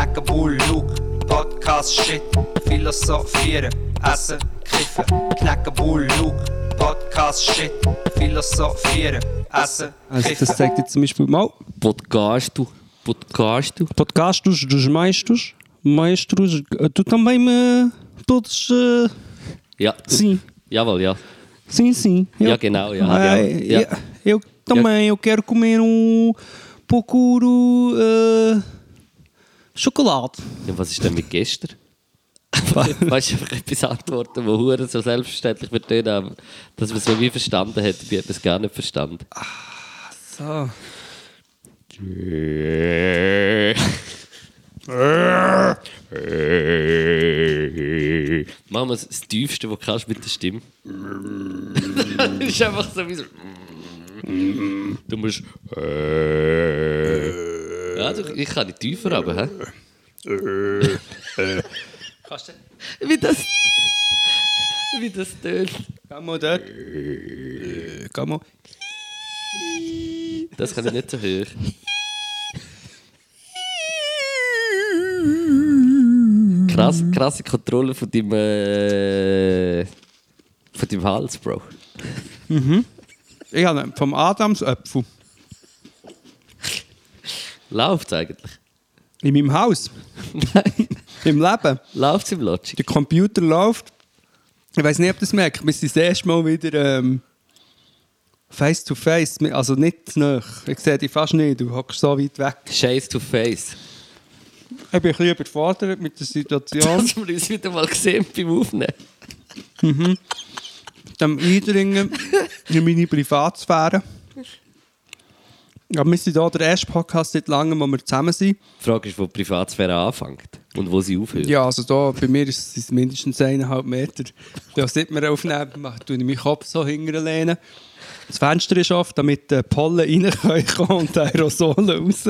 Knacken Bullu, Podcast Shit, Philosophieren, Essen, Kiffen. Knacken Bullu, Podcast Shit, Philosophieren, Essen, Also Kiffen. das zeigt jetzt zum Beispiel mal Podcast. Podcast du. Podcastos dos maestros. Maestros, eh, tu também me todos eh, Ja. sim. Jawohl, ja. Sim, sim. Ja, genau, ja, Ah, ja, eu- ja. Eu também, eu quero comer um pouco uh, chocolate. ja. Was ist denn mit gestern? weißt du, einfach etwas antworten, wo hure so selbstverständlich wird tönen, aber dass man es so wie verstanden hat, ich habe es gar nicht verstanden. So. Machen wir das Tiefste, was du kannst mit der Stimme. das ist einfach so wie so. Du musst. Ja, du, ich kann nicht tiefer, aber. Hä? Kannst du? Wie das. Wie das tönt. Geh mal dort. Äh, Geh mal. Das kann ich nicht so hören. Krass, krasse Kontrolle von deinem. Äh, von deinem Hals, Bro. Ich habe vom Adamsöpfel Läuft eigentlich? in meinem Haus. Im Leben. Läuft es im Logic? Der Computer läuft. Ich weiß nicht, ob das merkt. Wir sind das erste Mal wieder ähm, face to face. Also nicht zu nah. Ich sehe dich fast nicht. Du hockst so weit weg. Chase to face. Ich bin ein bisschen überfordert mit der Situation. Dass wir uns wieder mal gesehen beim Aufnehmen. dem Eindringen in meine Privatsphäre. Ja, wir sind hier der erste Podcast seit langem, wo wir zusammen sind. Die Frage ist, wo die Privatsphäre anfängt und wo sie aufhört. Ja, also da, bei mir ist es mindestens eineinhalb Meter. Da sieht man aufnehmen, mache ich meinen Kopf so hinterlehnen. Das Fenster ist offen, damit die Pollen rein können kommen und die Aerosole raus.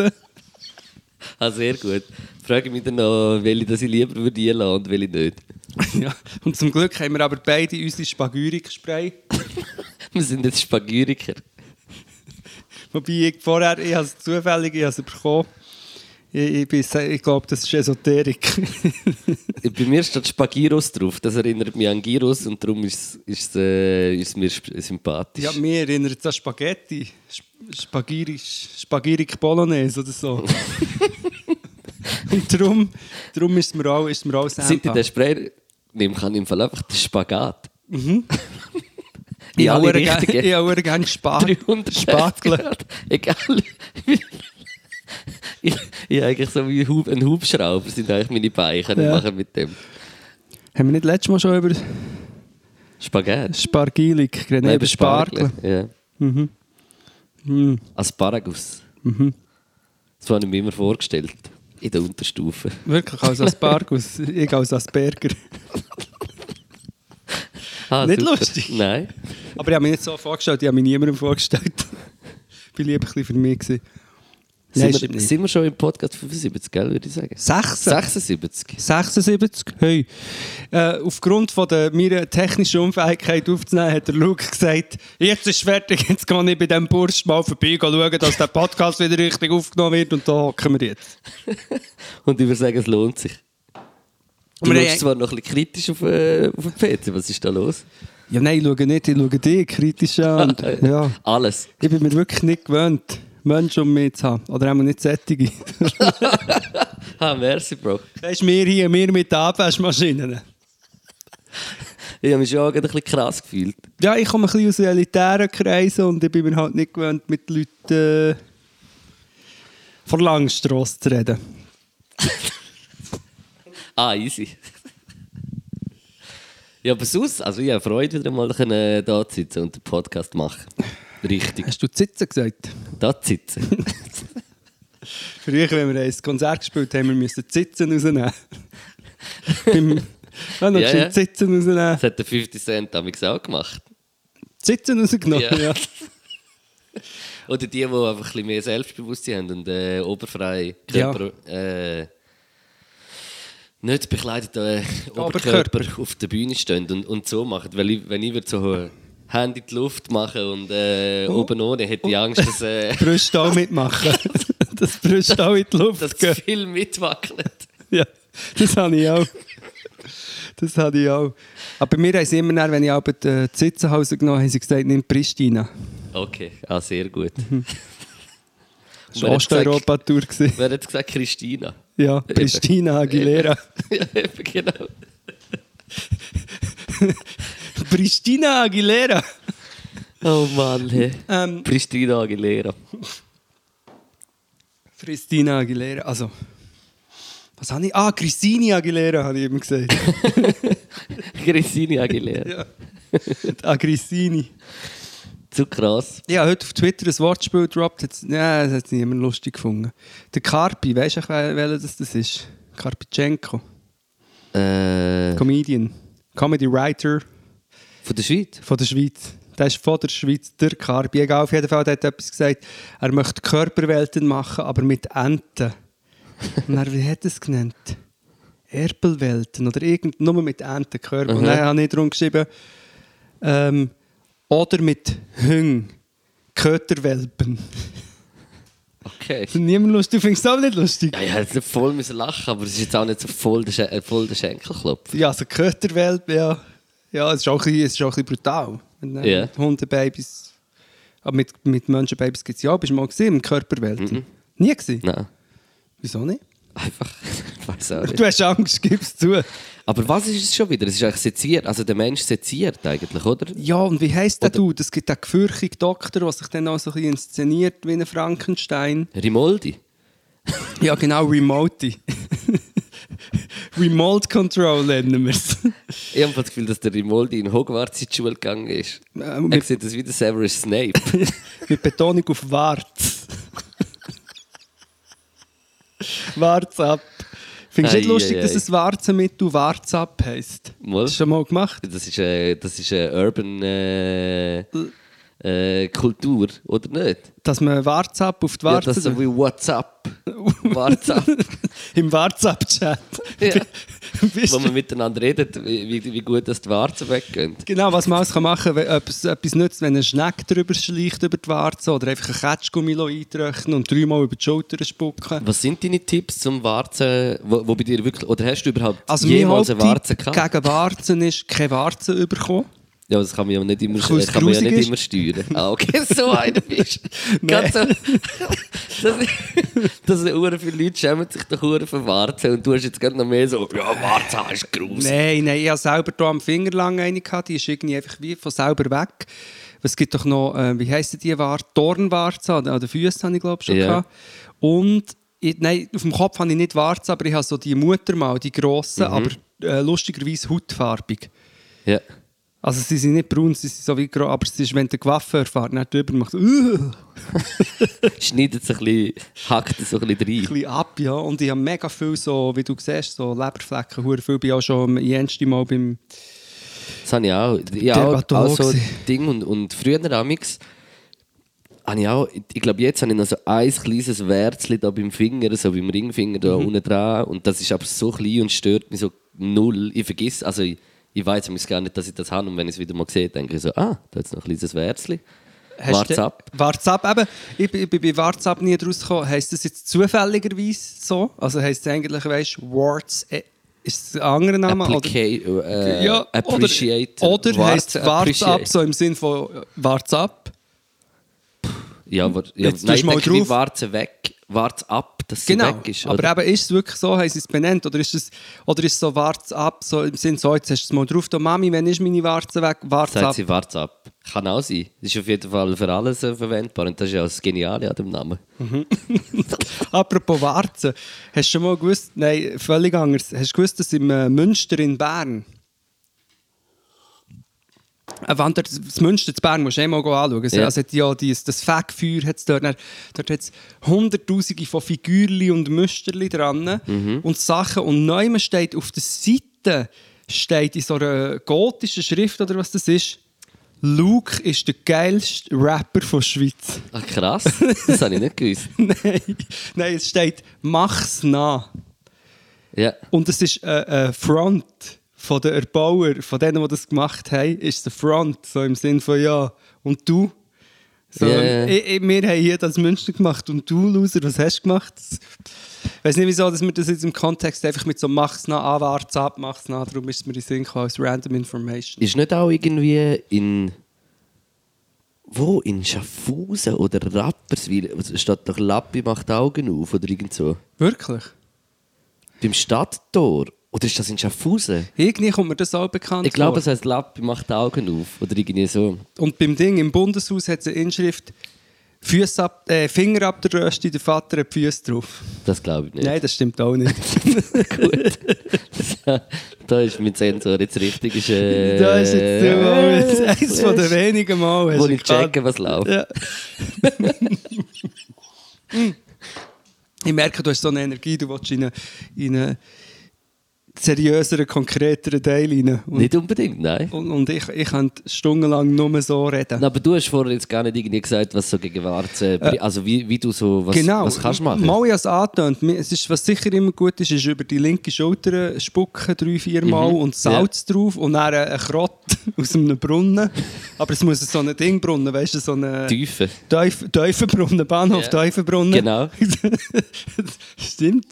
Ah, sehr gut. Frage mich dann noch, welche das ich lieber würde einlassen und welche nicht. ja. Und zum Glück haben wir aber beide unsere Spagyrik-Spray. Wir sind jetzt Spagyriker. Wobei ich vorher, ich habe es zufällig, ich habe es bekommen. Ich, ich, ich glaube, das ist Esoterik. Bei mir steht Spagyros drauf. Das erinnert mich an Gyros und darum ist, es- ist, äh, ist mir sympathisch. ja, mir erinnert es an Spaghetti. Sp- Spagirisch, Spagirik Bolognese oder so. Und darum, darum ist es mir auch, ist mir auch Seit ich den Spray nehme, kann ich im Fall einfach den Spagat. Ich habe gerne- habe gerne Spat 300 Spatel. Egal. ich, ich habe eigentlich so wie ein Hubschrauber sind eigentlich meine Beine. Kann Ja. machen mit dem. Haben wir nicht letztes Mal schon über Spagat. Spargilik geredet? Nein, über Spargel. Ja. Mhm. Asparagus. Das habe ich mir immer vorgestellt. In der Unterstufe. Wirklich als Aspargus. ich als Asperger. Ah, Nicht super. lustig? Nein. Aber ich habe mich nicht so vorgestellt, ich habe mich niemandem vorgestellt. ich war lieber ein bisschen für mich. Gewesen. Nein, Sind, wir, sind wir schon im Podcast 75, gell, würde ich sagen? 16? 76. 76. Hey. Äh, aufgrund von der, meiner technischen Unfähigkeit aufzunehmen, hat der Luke gesagt, jetzt ist es fertig, jetzt kann ich bei diesem Bursch mal vorbei schauen, dass der Podcast wieder richtig aufgenommen wird und da hocken wir jetzt. Und ich würde sagen, es lohnt sich. Du Wir schaust haben- zwar noch ein bisschen kritisch auf, äh, auf den PC. Was ist da los? Ja, nein, ich schaue nicht, ich schaue dich kritisch an. Und, ja, Alles. ich bin mir wirklich nicht gewöhnt, Menschen um mich zu haben. Oder auch nicht sättige. Ah, merci, Bro. Das ist mir hier, mir mit den Abwaschmaschinen. Ich habe mich schon ein bisschen krass gefühlt. Ja, ich komme ein bisschen aus elitären Kreisen und ich bin mir halt nicht gewöhnt, mit Leuten äh, von Langstrasse zu reden. Ah, easy. ja, aber sonst, also ich habe Freude, wieder mal können, da zu sitzen und den Podcast machen. Richtig. Hast du Sitzen gesagt? Da zu sitzen. Früher, wenn wir ein Konzert gespielt haben, wir müssen die Sitzen rausnehmen. Beim, ja, Ja, ja, ja. Sitzen rausnehmen. Das hat der 50 Cent damals auch gemacht. Die Sitzen rausgenommen, Ja. ja. Oder die, die einfach ein bisschen mehr Selbstbewusstsein haben und äh, oberfrei Körper, äh, nicht bekleideten äh, Oberkörper. Auf der Bühne stehen und, und so machen. Weil ich, wenn ich würde so äh, Hände in die Luft machen und äh, Oh. oben ohne, hätte ich Angst, dass... Äh, Brüste auch mitmachen. das Brüste auch in die Luft Dass es viel mitwackelt. Ja, das habe ich auch. Das habe ich auch. Aber bei mir haben sie immer, dann, wenn ich auch die Sitzenhause genommen habe, sie gesagt, nimm Pristina. Okay, ah, sehr gut. Das Wer war Osteuropa-Tour. Wer hat gesagt Christina? Ja, Pristina Aguilera. ja, eben, genau. Pristina Aguilera. Oh Mann, hey. Ähm, Christina Aguilera. Christina Aguilera, also... Was habe ich? Ah, Christine Aguilera, habe ich eben gesagt. Christina Aguilera. ja. Ah, Christine. Zu krass. Habe heute auf Twitter ein Wortspiel gedroppt. Jetzt- Ja, das hat niemand lustig gefunden. Der Karpi, weißt du, wel- welcher das, das ist? Karpitschenko. Äh, Comedian. Comedy Writer von der Schweiz? von der Schweiz. Der ist von der Schweiz, der Karpi. Egal, auf jeden Fall, der hat etwas gesagt. Er möchte Körperwelten machen, aber mit Enten. Und er, wie hat er es genannt? Erpelwelten oder irgend, nur mit Entenkörper. Und Mhm. dann habe ich darum geschrieben, ähm, oder mit Hüng, Köterwelpen. Okay. Das ist niemand lustig. Du findest es auch nicht lustig? Ja, ich hätte nicht voll müssen lachen, aber es ist jetzt auch nicht so voll der, Schen äh, voll der Schenkelklopf. Ja, also Köterwelpen, ja. Ja, es ist auch ein bisschen, es ist auch ein bisschen brutal. Wenn, äh. Mit Hundebabys. Aber mit, mit Menschenbabys gibt es ja auch. Bist du mal gesehen im Körperwelten? Nie gesehen? Nein. Wieso nicht? Einfach, ich weiß auch nicht. Du hast Angst, gib's zu. Aber was ist es schon wieder? Es ist eigentlich seziert, also der Mensch seziert eigentlich, oder? Ja, und wie heisst der du? Es gibt einen gefürchtigen Doktor, der sich dann auch so ein bisschen inszeniert wie ein Frankenstein. Rimoldi. Ja, genau, Remote. Remote Control nennen wir es. Ich habe das Gefühl, dass der Rimoldi in Hogwarts in die Schule gegangen ist. Äh, Er sieht das wie der Severus Snape. mit Betonung auf Warz. Warz ab. Findest du nicht Ei, lustig, ei, dass ei. es Warzenmittel Warz ab heisst? Mal. Hast du schon mal gemacht? Das ist, äh, das ist eine Urban äh, äh, Kultur, oder nicht? Dass man ab auf die Ja, Warze... das ist so wie WhatsApp. WhatsApp. Im WhatsApp-Chat. Ja. Wo man miteinander redet, wie, wie, gut das die Warzen weggehen. Genau, was man alles kann machen kann, wenn etwas, etwas nützt, wenn ein Schneck drüber schleicht über die Warze oder einfach ein Ketschgummi eintrocknen und dreimal über die Schulter spucken. Was sind deine Tipps zum Warzen, wo, wo bei dir wirklich, oder hast du überhaupt Also jemals eine Warze gehabt? gegen Warzen ist, keine Warzen bekommen. Ja, das kann man ja nicht immer, es kann man ja nicht ist. immer steuern. Ah, okay, so einer bist. Ganz so, das, das sind hure viele Leute schämen sich doch hure für Warzen und du hast jetzt gerade noch mehr so, ja, Warzen ist grusig. Nein, nein, ich hatte selber hier am Finger lang eine, gehabt, die ist irgendwie einfach wie von selber weg. Es gibt doch noch, äh, wie heisst die Warte? Dornwarze, an, den Füßen habe ich glaube schon Ja. gehabt. Und, ich, nein, auf dem Kopf habe ich nicht Warze, aber ich habe so die Muttermal, die grossen, Mhm. aber äh, lustigerweise hautfarbig. Ja. Also sie sind nicht braun, sie sind so wie grau, aber es ist, wenn der Waffe erfahrt, nicht drüber macht, uh, Schneidet es ein bisschen, hackt es so ein bisschen rein. ein bisschen ab, ja. Und ich habe mega viel so, wie du siehst, so Leberflecken, hure viel. Ich bin auch schon jenste Mal beim... Das habe ich auch. Ich auch, auch so. Ding und, und früher amix habe ich auch, ich glaube jetzt habe ich noch so ein kleines Wärzchen da beim Finger, so beim Ringfinger da Mhm. unten dran und das ist aber so klein und stört mich so null. Ich vergesse, also ich, ich weiß gar nicht, dass ich das habe und wenn ich es wieder mal sehe, denke ich so, ah, da ist noch ein kleines Wärzchen. Wart's ab. Wart's ab, eben. Ich, bin- ich bin bei Wart's ab nie draus gekommen. Heisst das jetzt zufälligerweise so? Also heisst es eigentlich, weißt du, Warts, äh, ist ein anderer Name? Applica äh, ja, appreciate. Oder, oder heisst es Wart's ab, so im Sinn von äh, Wart's ab? Ja, aber, ja, Jetzt nein, mal ich denke, drauf. Weg, Wart's ab, dass sie Genau. weg ist. Aber oder? eben, ist es wirklich so, haben sie es benannt? Oder ist es, oder ist es so Wart's ab, so im Sinn so, jetzt hast du es mal drauf, da Mami, wenn ist meine Warze weg? Wart's Sagt ab. sie, wart's ab. Kann auch sein. Das ist auf jeden Fall für alles äh, verwendbar. Und das ist ja das Geniale an dem Namen. Apropos Warzen, hast du schon mal gewusst, nein, völlig anders, hast du gewusst, dass im äh, Münster in Bern, ein Wander, das Münster zu Bern musst du eh mal anschauen. Ja. Also, hat ja dieses, das Fegfeuer hat's dort, dann- dort hat es hunderttausende von Figürli und Müsterli dran und Sachen. Und neu steht auf der Seite, steht in so einer gotischen Schrift oder was das ist, Luke ist der geilste Rapper von der Schweiz. Ah, krass. Das habe ich nicht gewusst. nein, nein, es steht «Mach's nach». Ja. Und es ist ein äh, Front von den Erbauer, von denen, die das gemacht haben, ist der Front, so im Sinn von «Ja, und du?» So, Ja, ja. Ich, ich, wir haben hier das Münster gemacht und du, Loser, was hast du gemacht? Ich weiß nicht, wieso dass wir das jetzt im Kontext einfach mit so «Mach's nach, ah, wart's ab, mach's nach», darum ist es mir in Sinn gekommen, als Random Information. Ist nicht auch irgendwie in. Wo? In Schaffhausen oder Rapperswil? Also steht doch Lappi macht Augen auf oder irgend so. Wirklich? Beim Stadttor? Oder ist das in Schaffhausen? Irgendwie kommt mir das auch bekannt Ich glaube, vor. es heißt Lappi macht Augen auf. Oder irgendwie so. Und beim Ding im Bundeshaus hat es eine Inschrift Füße ab, äh, «Finger ab der Rösti, der Vater hat die Füße drauf». Das glaube ich nicht. Nein, das stimmt auch nicht. Gut. da ist mein Sensor jetzt richtig. Ist, äh, da ist jetzt der Moment, eines von den wenigen Mal. Wo ich checke, was läuft. Ja. ich merke, du hast so eine Energie, du willst in einen, in einen seriöseren, konkreteren Teil rein. Und, Nicht unbedingt, nein. und, und ich, ich könnte stundenlang nur so reden. Na, aber du hast vorher jetzt gar nicht irgendwie gesagt, was so gegen Warze, also wie, wie du so, was, genau. was kannst du machen? Mal ich es angetönt. Es ist, was sicher immer gut ist, ist über die linke Schulter spucken, drei, vier Mal und Salz drauf und dann ein Krott aus einem Brunnen. Aber es muss so ein Dingbrunnen, weißt du, so ein Tiefe. Teuf Teufenbrunnen, Bahnhof Ja. Teufenbrunnen. Genau. Stimmt.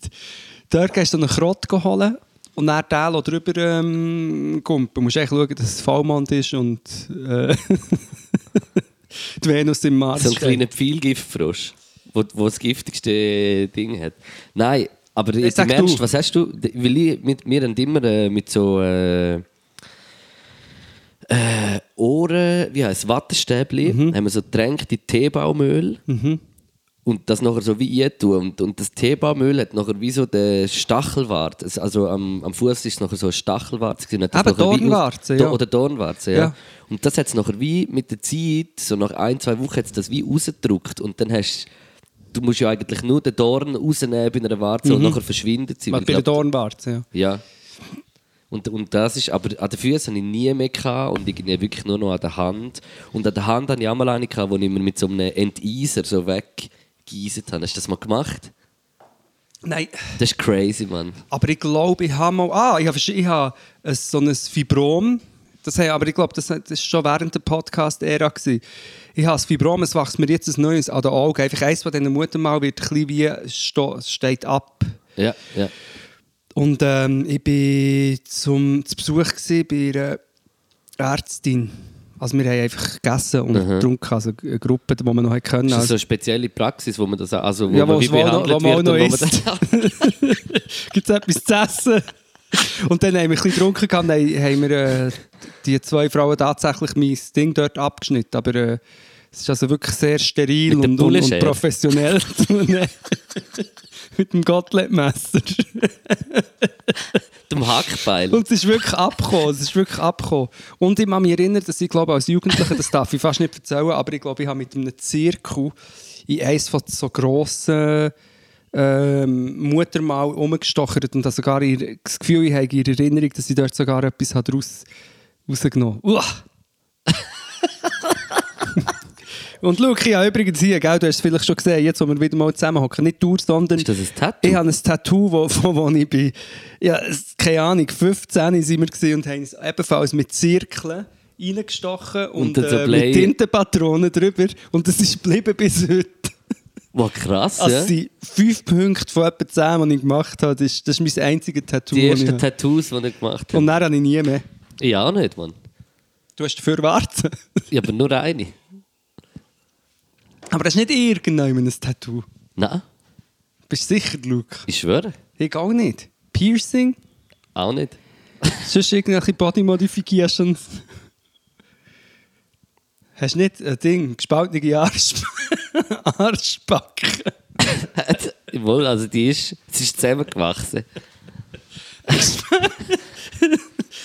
Dort gehst du einen Krott holen und dann den lassen drüber ähm, kumpen. Du musst echt schauen, dass es Vollmond ist und äh, die Venus im Mars So ein kleiner Pfeilgiftfrosch, wo, wo das giftigste Ding hat. Nein, aber jetzt sag im Ernst, du. was hast du? Weil ich, mit, wir haben immer äh, mit so äh, äh, Ohren, wie heißt Wattestäbli, Mhm. haben wir so getränkte Teebaumöl. Und das nachher so wie ich tue. Und, und das Teebaumöl hat nachher wie so den Stachelwart. Also am, am Fuß ist es nachher so ein Stachelwart. Hat aus- Dornwarze, Do- ja. Oder Dornwarze, ja. Ja. Und das hat es nachher wie mit der Zeit, so nach ein, zwei Wochen, hat's das wie rausgedrückt. Und dann hast du musst ja eigentlich nur den Dorn rausnehmen bei einer Warze und nachher verschwindet sie. Bei ich der Dornwarze, ja. Ja. Und, und das ist, aber an den Füßen habe ich nie mehr gehabt und irgendwie wirklich nur noch an der Hand. Und an der Hand hatte ich auch mal eine, gehabt, wo ich mir mit so einem Enteiser so weggeisert habe. Hast du das mal gemacht? Nein, Das ist crazy, Mann. aber ich glaube, ich habe mal... Ah, ich habe, ich habe so ein Fibrom. Das habe, aber ich glaube, das war schon während der Podcast-Ära. Ich habe das Fibrom, es wächst mir jetzt ein neues an den Augen. Einfach eins von diesen Muttermal wird ein bisschen wie... sto- steht ab. Ja, ja. Und ähm, ich war zum, zu Besuch bei einer Ärztin. Also wir haben einfach gegessen und getrunken, also eine Gruppe, die wir noch können. Ist das Also, so eine spezielle Praxis, wo man das also wo Ja, man wie wohl noch- behandelt wo man auch wird noch und wo man das, gibt es etwas zu essen? Und dann haben wir ein bisschen getrunken, dann haben wir äh, die zwei Frauen tatsächlich mein Ding dort abgeschnitten. Aber äh, es ist also wirklich sehr steril und, und, und professionell. Mit dem Gottlieb-Messer. Dem Hackbeil. Und es ist wirklich abgekommen. Es ist wirklich abgekommen. Und ich kann mich erinnern, dass ich glaube, als Jugendlicher, das darf ich fast nicht erzählen, aber ich glaube, ich habe mit einem Zirkel in eines von so grossen ähm, Muttermal umgestochert und habe sogar ihr, das Gefühl, ich habe in Erinnerung, dass ich dort sogar etwas habe raus, rausgenommen habe. Und schau, ich habe übrigens hier, gell, du hast es vielleicht schon gesehen, jetzt, wo wir wieder mal zusammenhocken, nicht Tour, sondern... Ist das ein Tattoo? Ich habe ein Tattoo, wo, wo, wo ich bin, ja, keine Ahnung, 15 sind wir und haben es ebenfalls mit Zirkeln reingestochen und, Und äh, mit Tintenpatronen drüber und das ist geblieben bis heute. Wow, krass, Also ja. sind fünf Punkte von etwa zehn, die ich gemacht habe. Das ist, das ist mein einziges Tattoo. Die ich ersten habe. Tattoos, die ich gemacht habe. und dann habe ich nie mehr. Ich auch nicht, Mann. Du hast dafür warten. Ja, aber nur eine. Aber das ist nicht irgendein ein Tattoo. Nein, Bist du sicher, Luke? ich schwöre. Ich auch nicht. Piercing? Auch nicht. Sonst irgendwelche Body Modifications? Hast du nicht ein Ding, gespaltene Arsch Arschbacken? Wohl, also die ist, sie ist zusammengewachsen.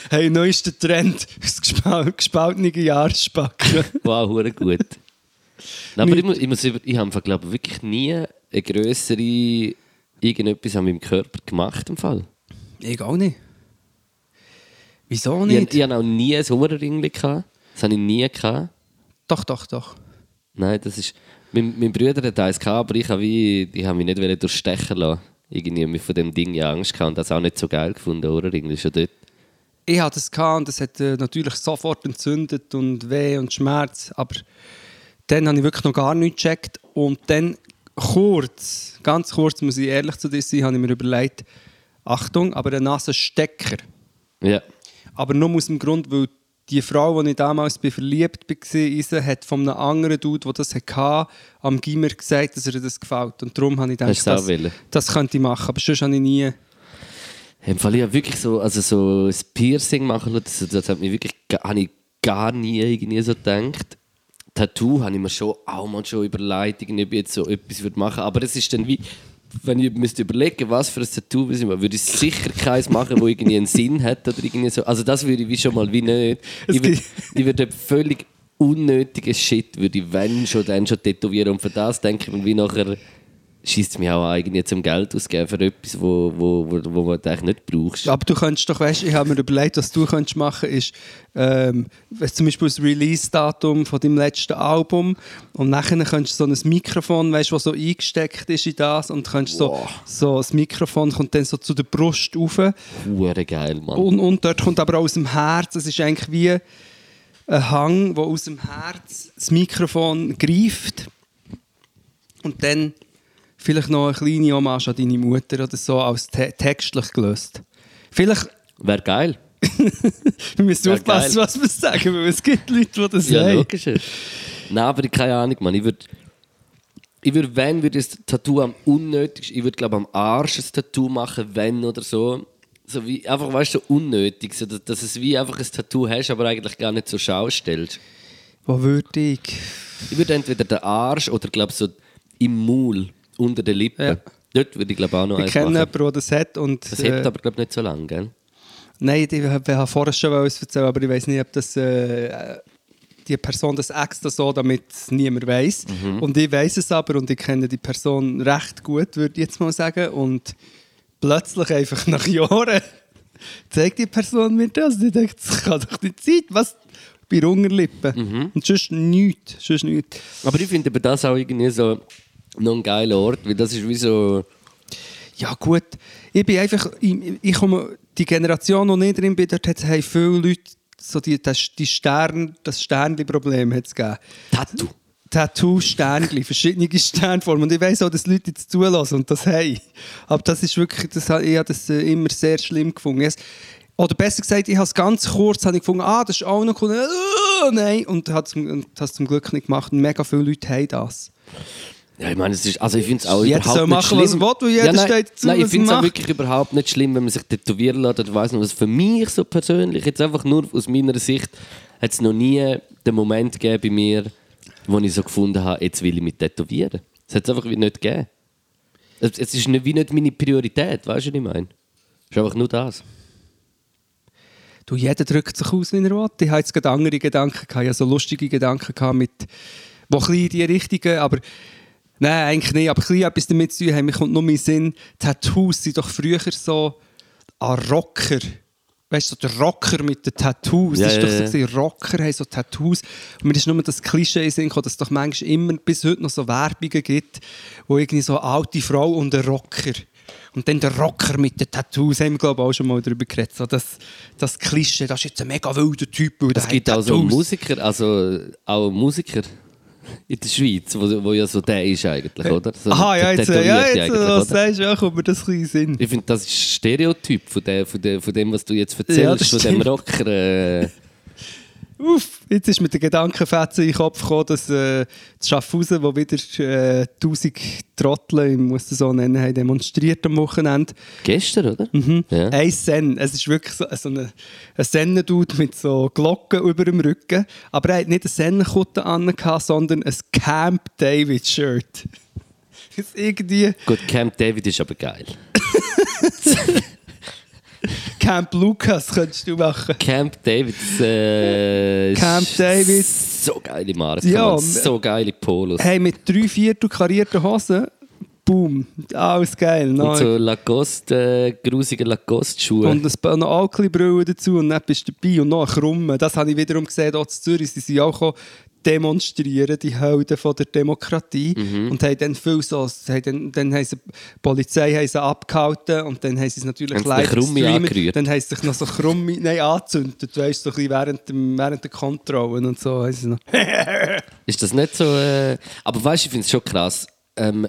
Hey, neuester Trend, das gespaltene Arschbacken. Wow, hure gut. Nein, aber ich, muss, ich, muss ich habe glaube wirklich nie eine grössere irgendetwas an meinem Körper gemacht im Fall. Ich auch nicht. Wieso Ich, nicht? ich hatte auch nie ein Hummerringli. gehabt. Das habe ich nie. Gehabt. Doch, doch, doch. Nein, das ist... Mein, mein Bruder hat eins gehabt, aber ich habe, wie, ich habe mich nicht durchstechen lassen. Irgendwie habe ich von dem Ding ja Angst gehabt und das auch nicht so geil gefunden, Ohrenringli schon dort. Ich hatte das gehabt und das hat äh, natürlich sofort entzündet und weh und Schmerz, aber Dann habe ich wirklich noch gar nichts gecheckt. Und dann kurz, ganz kurz muss ich ehrlich zu dir sein, habe ich mir überlegt, Achtung, aber ein nasser Stecker. Ja. Aber nur aus dem Grund, weil die Frau, die ich damals bin, verliebt war, hat von einem anderen Dude, der das hatte, am Gimmer gesagt, dass er das gefällt. Und darum habe ich gedacht, das, das könnte ich machen. Aber sonst habe ich nie... Im Fall, ich habe wirklich so, also so ein Piercing machen lassen, das, das hat mich wirklich, habe ich gar nie irgendwie so gedacht. Tattoo habe ich mir schon auch mal schon überlegt, ob ich jetzt so etwas würde machen Aber es ist dann wie, wenn ich müsste überlegen, was für ein Tattoo würde ich machen, würde ich sicher keins machen, wo irgendwie einen Sinn hat oder irgendwie so. Also das würde ich wie schon mal wie nicht. Ich würde, ich würde völlig unnötigen Shit, würde ich wenn schon, dann schon tätowieren. Und für das denke ich mir wie nachher, schießt mich auch an, irgendwie zum Geld ausgeben für etwas, wo, wo, wo, wo man eigentlich nicht brauchst. Aber du könntest doch, weißt, ich habe mir überlegt, was du könntest machen, ist ähm, weißt, zum Beispiel das Release-Datum von deinem letzten Album und nachher könntest du so ein Mikrofon, weißt, was so eingesteckt ist in das und könntest so, Wow. so das Mikrofon kommt dann so zu der Brust rauf Hure geil, Mann. und, und dort kommt aber auch aus dem Herz, es ist eigentlich wie ein Hang, wo aus dem Herz das Mikrofon greift und dann vielleicht noch eine kleine Hommage an deine Mutter oder so als te textlich gelöst. Vielleicht Wäre geil. wir müssen Ja, aufpassen, geil. was wir sagen, weil es gibt Leute, die das Ja, sagen. logisch. Nein, aber ich keine Ahnung, Mann. Ich würde, ich würd, wenn, würde das Tattoo am unnötigsten, ich würde, glaube am Arsch ein Tattoo machen, wenn oder so. So wie, einfach, weißt du, so unnötig, so, dass, dass es wie einfach ein Tattoo hast, aber eigentlich gar nicht so schau stellst. Wo würde ich? Ich würde entweder den Arsch oder, glaube so im Maul, unter den Lippen. Ja. Dort würde ich, glaube auch noch Ich eins kenne machen. jemanden, der das hat. Und, Das hebt äh, aber, glaube nicht so lange, gell? Nein, ich habe vorher schon was erzählen, aber ich weiß nicht, ob das äh, die Person das extra so, damit es niemand weiß. Mhm. Und ich weiß es aber und ich kenne die Person recht gut, würde ich jetzt mal sagen. Und plötzlich einfach nach Jahren zeigt die Person mir das. Und ich denke, das kann doch nicht sein. Was? Bei der Unterlippe. Mhm. Und sonst nichts. Sonst nichts. Aber ich finde das auch irgendwie so noch ein geiler Ort, weil das ist wie so... Ja gut, ich bin einfach, ich, ich komme, die Generation, die nicht drin bin, dort hat- haben viele Leute so die, das, die Stern, das Sternli-Problem hat es gegeben. Tattoo. Tattoo, Sternli, verschiedene Sternformen. Und ich weiss auch, dass Leute jetzt zulassen und das haben. Aber das ist wirklich, das, ich habe das äh, immer sehr schlimm gefunden. Ich Oder besser gesagt, ich habe es ganz kurz habe ich gefunden, ah, das ist auch noch cool. Uh, nein, und habe es zum, zum Glück nicht gemacht. Und mega viele Leute haben das. Ja, ich meine, es ist, also ich finde es auch Jeder überhaupt soll nicht machen, schlimm. was er will, weil jeder ja, nein, steht dazu, Nein, ich finde es auch wirklich überhaupt nicht schlimm, wenn man sich tätowieren lässt. Ich weiss nicht, was für mich so persönlich, jetzt einfach nur aus meiner Sicht, hat es noch nie den Moment gegeben bei mir, wo ich so gefunden habe, jetzt will ich mich tätowieren. Es hat es einfach wie nicht gegeben. Es, es ist nicht, wie nicht meine Priorität, weißt du, was ich meine? Es ist einfach nur das. Du, jeder drückt sich aus, wie er will. Ich hatte jetzt gerade andere Gedanken, ich hatte so lustige Gedanken, mit, die ein bisschen in die Richtigen, aber nein, eigentlich nicht, aber ein bisschen etwas damit zu tun haben. Mir kommt nur in den Sinn, Tattoos sind doch früher so an Rocker. Weißt du, so der Rocker mit den Tattoos. Ja, das ist ja, doch so, ja. Rocker haben so Tattoos. Und mir ist nur das Klischee in den Sinn gekommen, dass es doch manchmal immer bis heute noch so Werbungen gibt, wo irgendwie so eine alte Frau und ein Rocker. Und dann der Rocker mit den Tattoos, haben wir glaube ich auch schon mal darüber geredet. So das, das Klischee, das ist jetzt ein mega wilder Typ. Es gibt auch so. Musiker, also auch Musiker in der Schweiz, wo, wo ja so der ist eigentlich, oder? So Aha, ja, jetzt, ja, jetzt was oder? sagst du, ja, kommt mir das ein Sinn. Ich finde, das ist ein Stereotyp von, der, von, der, von dem, was du jetzt erzählst, Ja, von dem. Rocker. Äh, Uff, jetzt ist mir der Gedankenfetzen in den Kopf gekommen, dass äh, das Schaffhausen, wo wieder äh, 1000 Trottel, ich muss es so nennen, haben demonstriert am Wochenende. gestern, oder? Mhm. Ja. Ein Zen. Es ist wirklich so, so eine, ein Zen-Dude mit so Glocken über dem Rücken. Aber er hat nicht eine Zen-Kutte an, sondern ein Camp David-Shirt. Das ist irgendwie Gut, Camp David ist aber geil. Camp Lucas könntest du machen. Camp David äh, Camp David. So geile Marke, Ja, Mann. so geile Polos. Hey, mit drei Viertel karierten Hosen, boom, alles geil. Und Neu. so Lacoste, äh, grusige Lacoste-Schuhe. Und ein paar noch Alkli-Brillen dazu und dann bist du dabei und noch ein Krummen. Das habe ich wiederum gesehen, hier in Zürich. Sie sind auch demonstrieren, die Helden von der Demokratie. Mhm. Und haben dann viel so, haben dann, dann haben sie, die Polizei haben sie abgehalten und dann haben sie es natürlich den Krummi gestreamt. Dann haben sie sich noch so Krummi nein, angezündet, weißt du, so ein bisschen während, dem, während der Kontrollen und so. Ist das nicht so. Äh, aber weißt du, ich finde es schon krass. Ähm,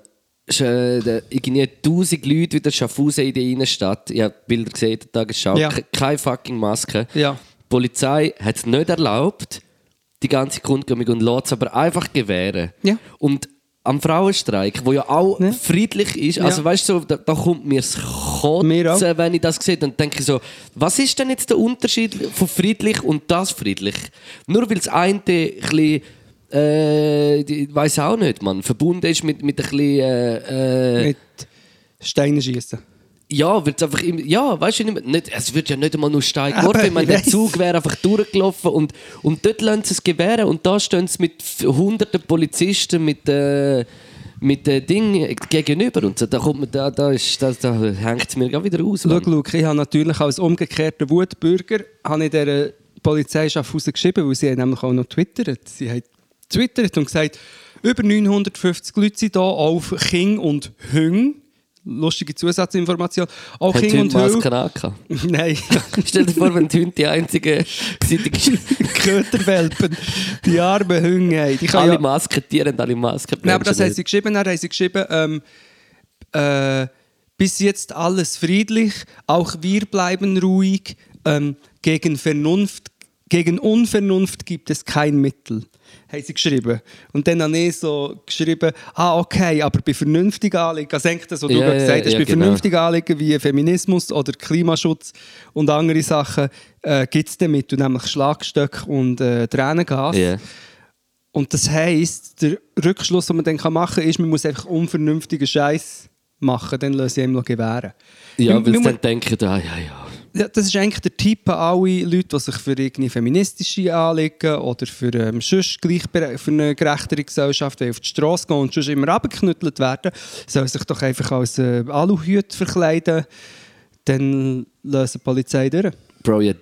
äh, irgendwie tausend Leute wieder Schaffhausen in der Innenstadt. Ich habe Bilder gesehen, der Tagesschau. Ja. Ke- Keine fucking Maske. Ja. Die Polizei hat es nicht erlaubt, die ganze Kundgebung und lässt es aber einfach gewähren. Ja. Und am Frauenstreik, wo ja auch Ja. friedlich ist, Ja. also weißt du, so, da, da kommt mir das Kotzen, wenn ich das sehe. Dann denke ich so, was ist denn jetzt der Unterschied von friedlich und das friedlich? Nur weil das eine ein äh, ich weiß auch nicht, man, verbunden ist mit, mit ein bisschen, äh, äh, Mit Steinen schießen. Ja, wird einfach immer, ja, weißt du nicht, nicht, es wird ja nicht einmal nur Stein Aber geworfen, ich meine, der. Zug wäre einfach durchgelaufen und, und dort lassen sie es gewähren und da stehen sie mit hunderten Polizisten mit, äh, mit äh, Ding gegenüber und so, da kommt man, da, da, ist, da, da hängt es mir gerade wieder aus. Schau. Luke, ich habe natürlich als umgekehrter Wutbürger habe ich der Polizei Schaffhausen geschrieben, weil sie haben nämlich auch noch twittert. Sie haben twittert und gesagt, über 950 Leute sind hier auf King und Hüng. Lustige Zusatzinformation. Auch Hat King und. Masken angehabt? Nein, Stell dir vor, wenn die Hunde die einzige Zeitung Köterwelpen. Die armen Hünge. haben. Die alle ja, Masketiere und alle Masken. Nein, aber das haben sie geschrieben. Dann haben sie geschrieben, ähm, äh, bis jetzt alles friedlich, auch wir bleiben ruhig. Ähm, gegen Vernunft, gegen Unvernunft gibt es kein Mittel. Haben sie geschrieben. Und dann habe ich so geschrieben, ah, okay, aber bei vernünftigen Anliegen, also eigentlich das, was du Ja, gesagt hast, ja, bei genau. vernünftigen Anliegen wie Feminismus oder Klimaschutz und andere Sachen äh, gibt es damit, nämlich Schlagstöcke und äh, Tränengas. Ja. Und das heisst, der Rückschluss, den man dann machen kann, ist, man muss einfach unvernünftigen Scheiß machen, dann lassen sie ihm noch gewähren. Ja, weil sie dann denken, ah, ja, ja. Ja, das ist eigentlich der Tipp an alle Leute, die sich für irgendwie feministische Anliegen oder für, ähm, für eine gerechtere Gesellschaft auf die Straße gehen und sonst immer abgeknüttelt werden, sollen sich doch einfach als äh, Aluhüte verkleiden, dann lösen die Polizei durch. Bro, ich hatte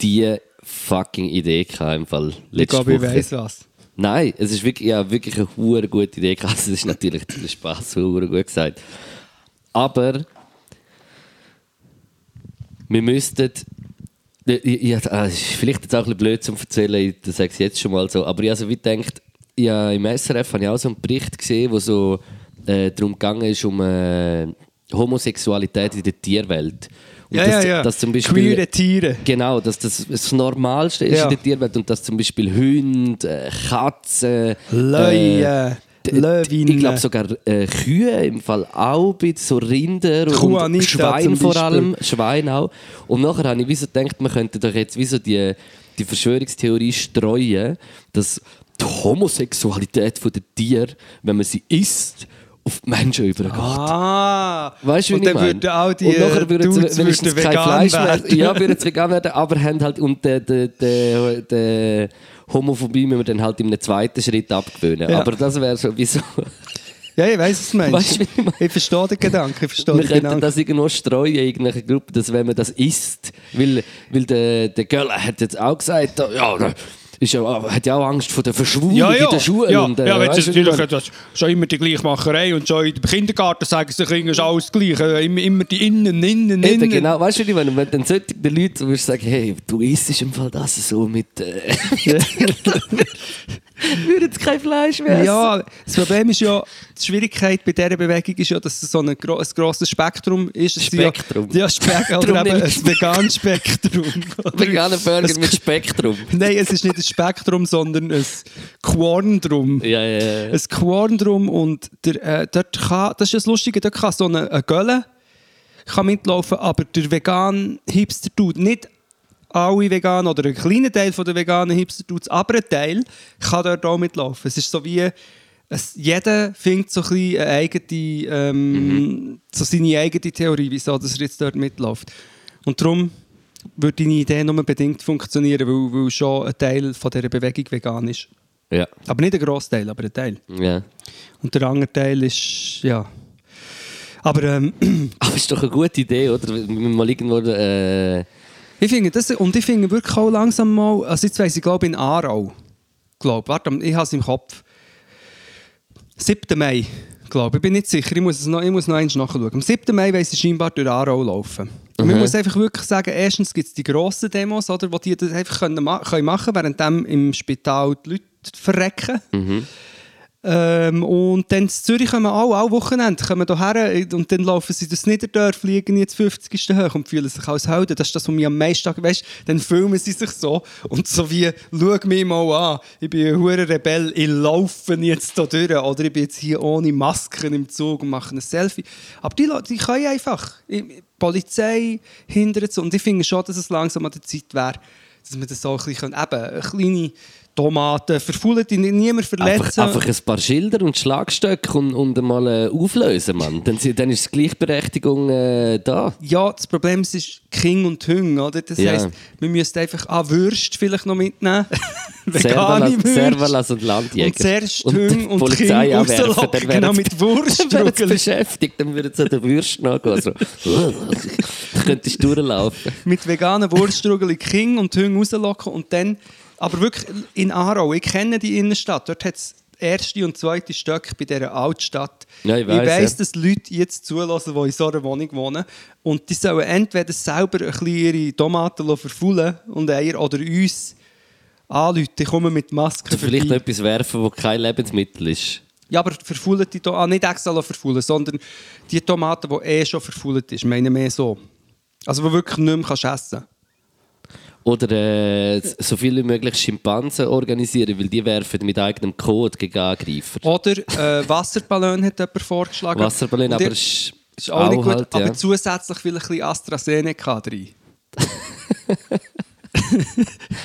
die fucking Idee gehabt, im Fall Ich letzte glaube, ich weiss was. Nein, es ist wirklich, ja, wirklich eine hure gute Idee. Es ist natürlich Spaß, hure gut gesagt. Aber wir müssten. Ist vielleicht jetzt auch ein bisschen blöd zum Erzählen, ich sage es jetzt schon mal so. Aber ich habe so wie gedacht, ja, im SRF habe ich auch so einen Bericht gesehen, wo so äh, darum gegangen ist, um äh, Homosexualität in der Tierwelt. Und Ja, dass, ja, ja. dass zum Beispiel, Queere Tiere. Genau, dass das das Normalste ist Ja. in der Tierwelt und dass zum Beispiel Hunde, äh, Katzen, Löwen, d- Löwinnen. ich glaube sogar äh, Kühe im Fall auch, so Rinder Kuh und Schwein vor allem, Schwein auch. Und nachher habe ich wie so gedacht, man könnte doch jetzt wie so die, die Verschwörungstheorie streuen, dass die Homosexualität der Tier, wenn man sie isst, auf die Menschen übergeht. Ah, Weißt du, wie und ich dann würden auch die und nachher würden sie wenigstens kein Fleisch mehr, werden. ja, würden sie vegan werden, aber haben halt, und der, der, der, der Homophobie müssen wir dann halt in einem zweiten Schritt abgewöhnen. Ja. Aber das wäre sowieso, Ja, ich weiß, was du meinst. Weißt ich meine? ich verstehe den Gedanken. Ich verstehe wir den könnten Gedanken. das irgendwo streuen in irgendeiner Gruppe, dass wenn man das isst, weil, weil der, der Göller hat jetzt auch gesagt, ja, ist ja, hat ja auch Angst vor der Verschwulung in der Schule. Ja, und, äh, ja wenn weißt es natürlich meine? das schon immer die Gleichmacherei und schon im Kindergarten sagen sie Kindern ist alles gleich. Äh, Immer, immer die Innen, Innen, Innen. Eben, genau, weißt du, meine? wenn dann solche Leute würdest sagen, hey, du isst im Fall das so mit. Äh, würden sie kein Fleisch mehr essen. Ja, das Problem ist ja, die Schwierigkeit bei dieser Bewegung ist ja, dass es so ein, gro ein grosses Spektrum ist. Es Spektrum. Ja, ja Spektrum. Oder eben ein veganes Spektrum. Veganer Burger Es- mit Spektrum. Nein, es ist nicht ein Spektrum, sondern ein Quorndrum. Ja, ja, ja. ein Quorndrum und der, äh, dort kann, das ist das Lustige, dort kann so eine, eine Gölle kann mitlaufen, aber der vegan Hipster tut nicht alle vegan oder ein kleiner Teil der veganen Hipster tut aber ein Teil kann dort auch mitlaufen. Es ist so wie es, jeder findet so ein bisschen eine eigene, ähm, so seine eigene Theorie, wieso dass er jetzt dort mitläuft. Und darum würde deine Idee nur bedingt funktionieren, weil, weil schon ein Teil von dieser Bewegung vegan ist. ja. Aber nicht ein Grossteil, aber ein Teil. ja. Und der andere Teil ist, ja. Aber ähm, Aber ist doch eine gute Idee, oder? Mal irgendwo. Äh, ich finde das, und ich finde wirklich auch langsam mal, also jetzt weiss ich glaube in Aarau, glaube Warte, ich habe es im Kopf. 7. Mai, glaube ich. bin nicht sicher. Ich muss, es noch, ich muss noch eins nachschauen. Am 7. Mai wollen sie scheinbar durch Aarau laufen. Und man muss einfach wirklich sagen, erstens gibt es die grossen Demos, oder, wo die das einfach können, können machen können, während im Spital die Leute verrecken. Ähm, und dann in Zürich kommen alle, alle Wochenende kommen hierher und dann laufen sie durchs Niederdorf, fliegen jetzt 50. hoch und fühlen sich als Helden. Das ist das, was mich am meisten weißt, dann filmen sie sich so und so wie, schau mich mal an, ich bin ein hoher Rebell, ich laufe jetzt hier durch oder ich bin jetzt hier ohne Masken im Zug und mache ein Selfie. Aber die Leute, die können einfach. Die Polizei hindert es und ich finde schon, dass es langsam an der Zeit wäre, dass wir das so ein bisschen, eben, eine kleine Tomaten, verfaulen die niemand verletzen. Einfach, einfach ein paar Schilder und Schlagstöcke und, und mal äh, auflösen, Mann. Dann, dann ist die Gleichberechtigung äh, da. Ja, das Problem ist, es King und Hüng, oder? Das Ja. heisst, wir müssten einfach ah, Würst vielleicht noch mitnehmen. Servalas, Würst. Servalas und Landjäger. Und zuerst Und Hüng und Polizei King wären genau, mit Wurst. Dann wären beschäftigt, dann würden sie an den Würst nachgehen. So. du könntest durchlaufen. mit veganen Wurststrugeln King und Hüng rauslocken und dann, aber wirklich in Aarau, ich kenne die Innenstadt, dort hat es erste und zweite Stück bei dieser Altstadt. Ja, ich weiss, weiss ja. dass Leute jetzt zulassen, die in so einer Wohnung wohnen und die sollen entweder selber ein bisschen ihre Tomaten verfaulen und Eier oder uns anrufen, die kommen mit Masken vielleicht vorbei. etwas werfen, wo kein Lebensmittel ist. Ja, aber verfaulen die Tomaten, ah, nicht extra verfaulen, sondern die Tomaten, die eh schon verfault ist, meine mehr so. Also, die wirklich nicht mehr kannst essen Oder äh, so viel wie möglich Schimpansen organisieren, weil die werfen mit eigenem Code gegen Angreifer. Oder äh, Wasserballon hat jemand vorgeschlagen. Wasserballon, aber ist, ist auch, nicht gut, halt, aber ja. zusätzlich vielleicht ein bisschen AstraZeneca drin.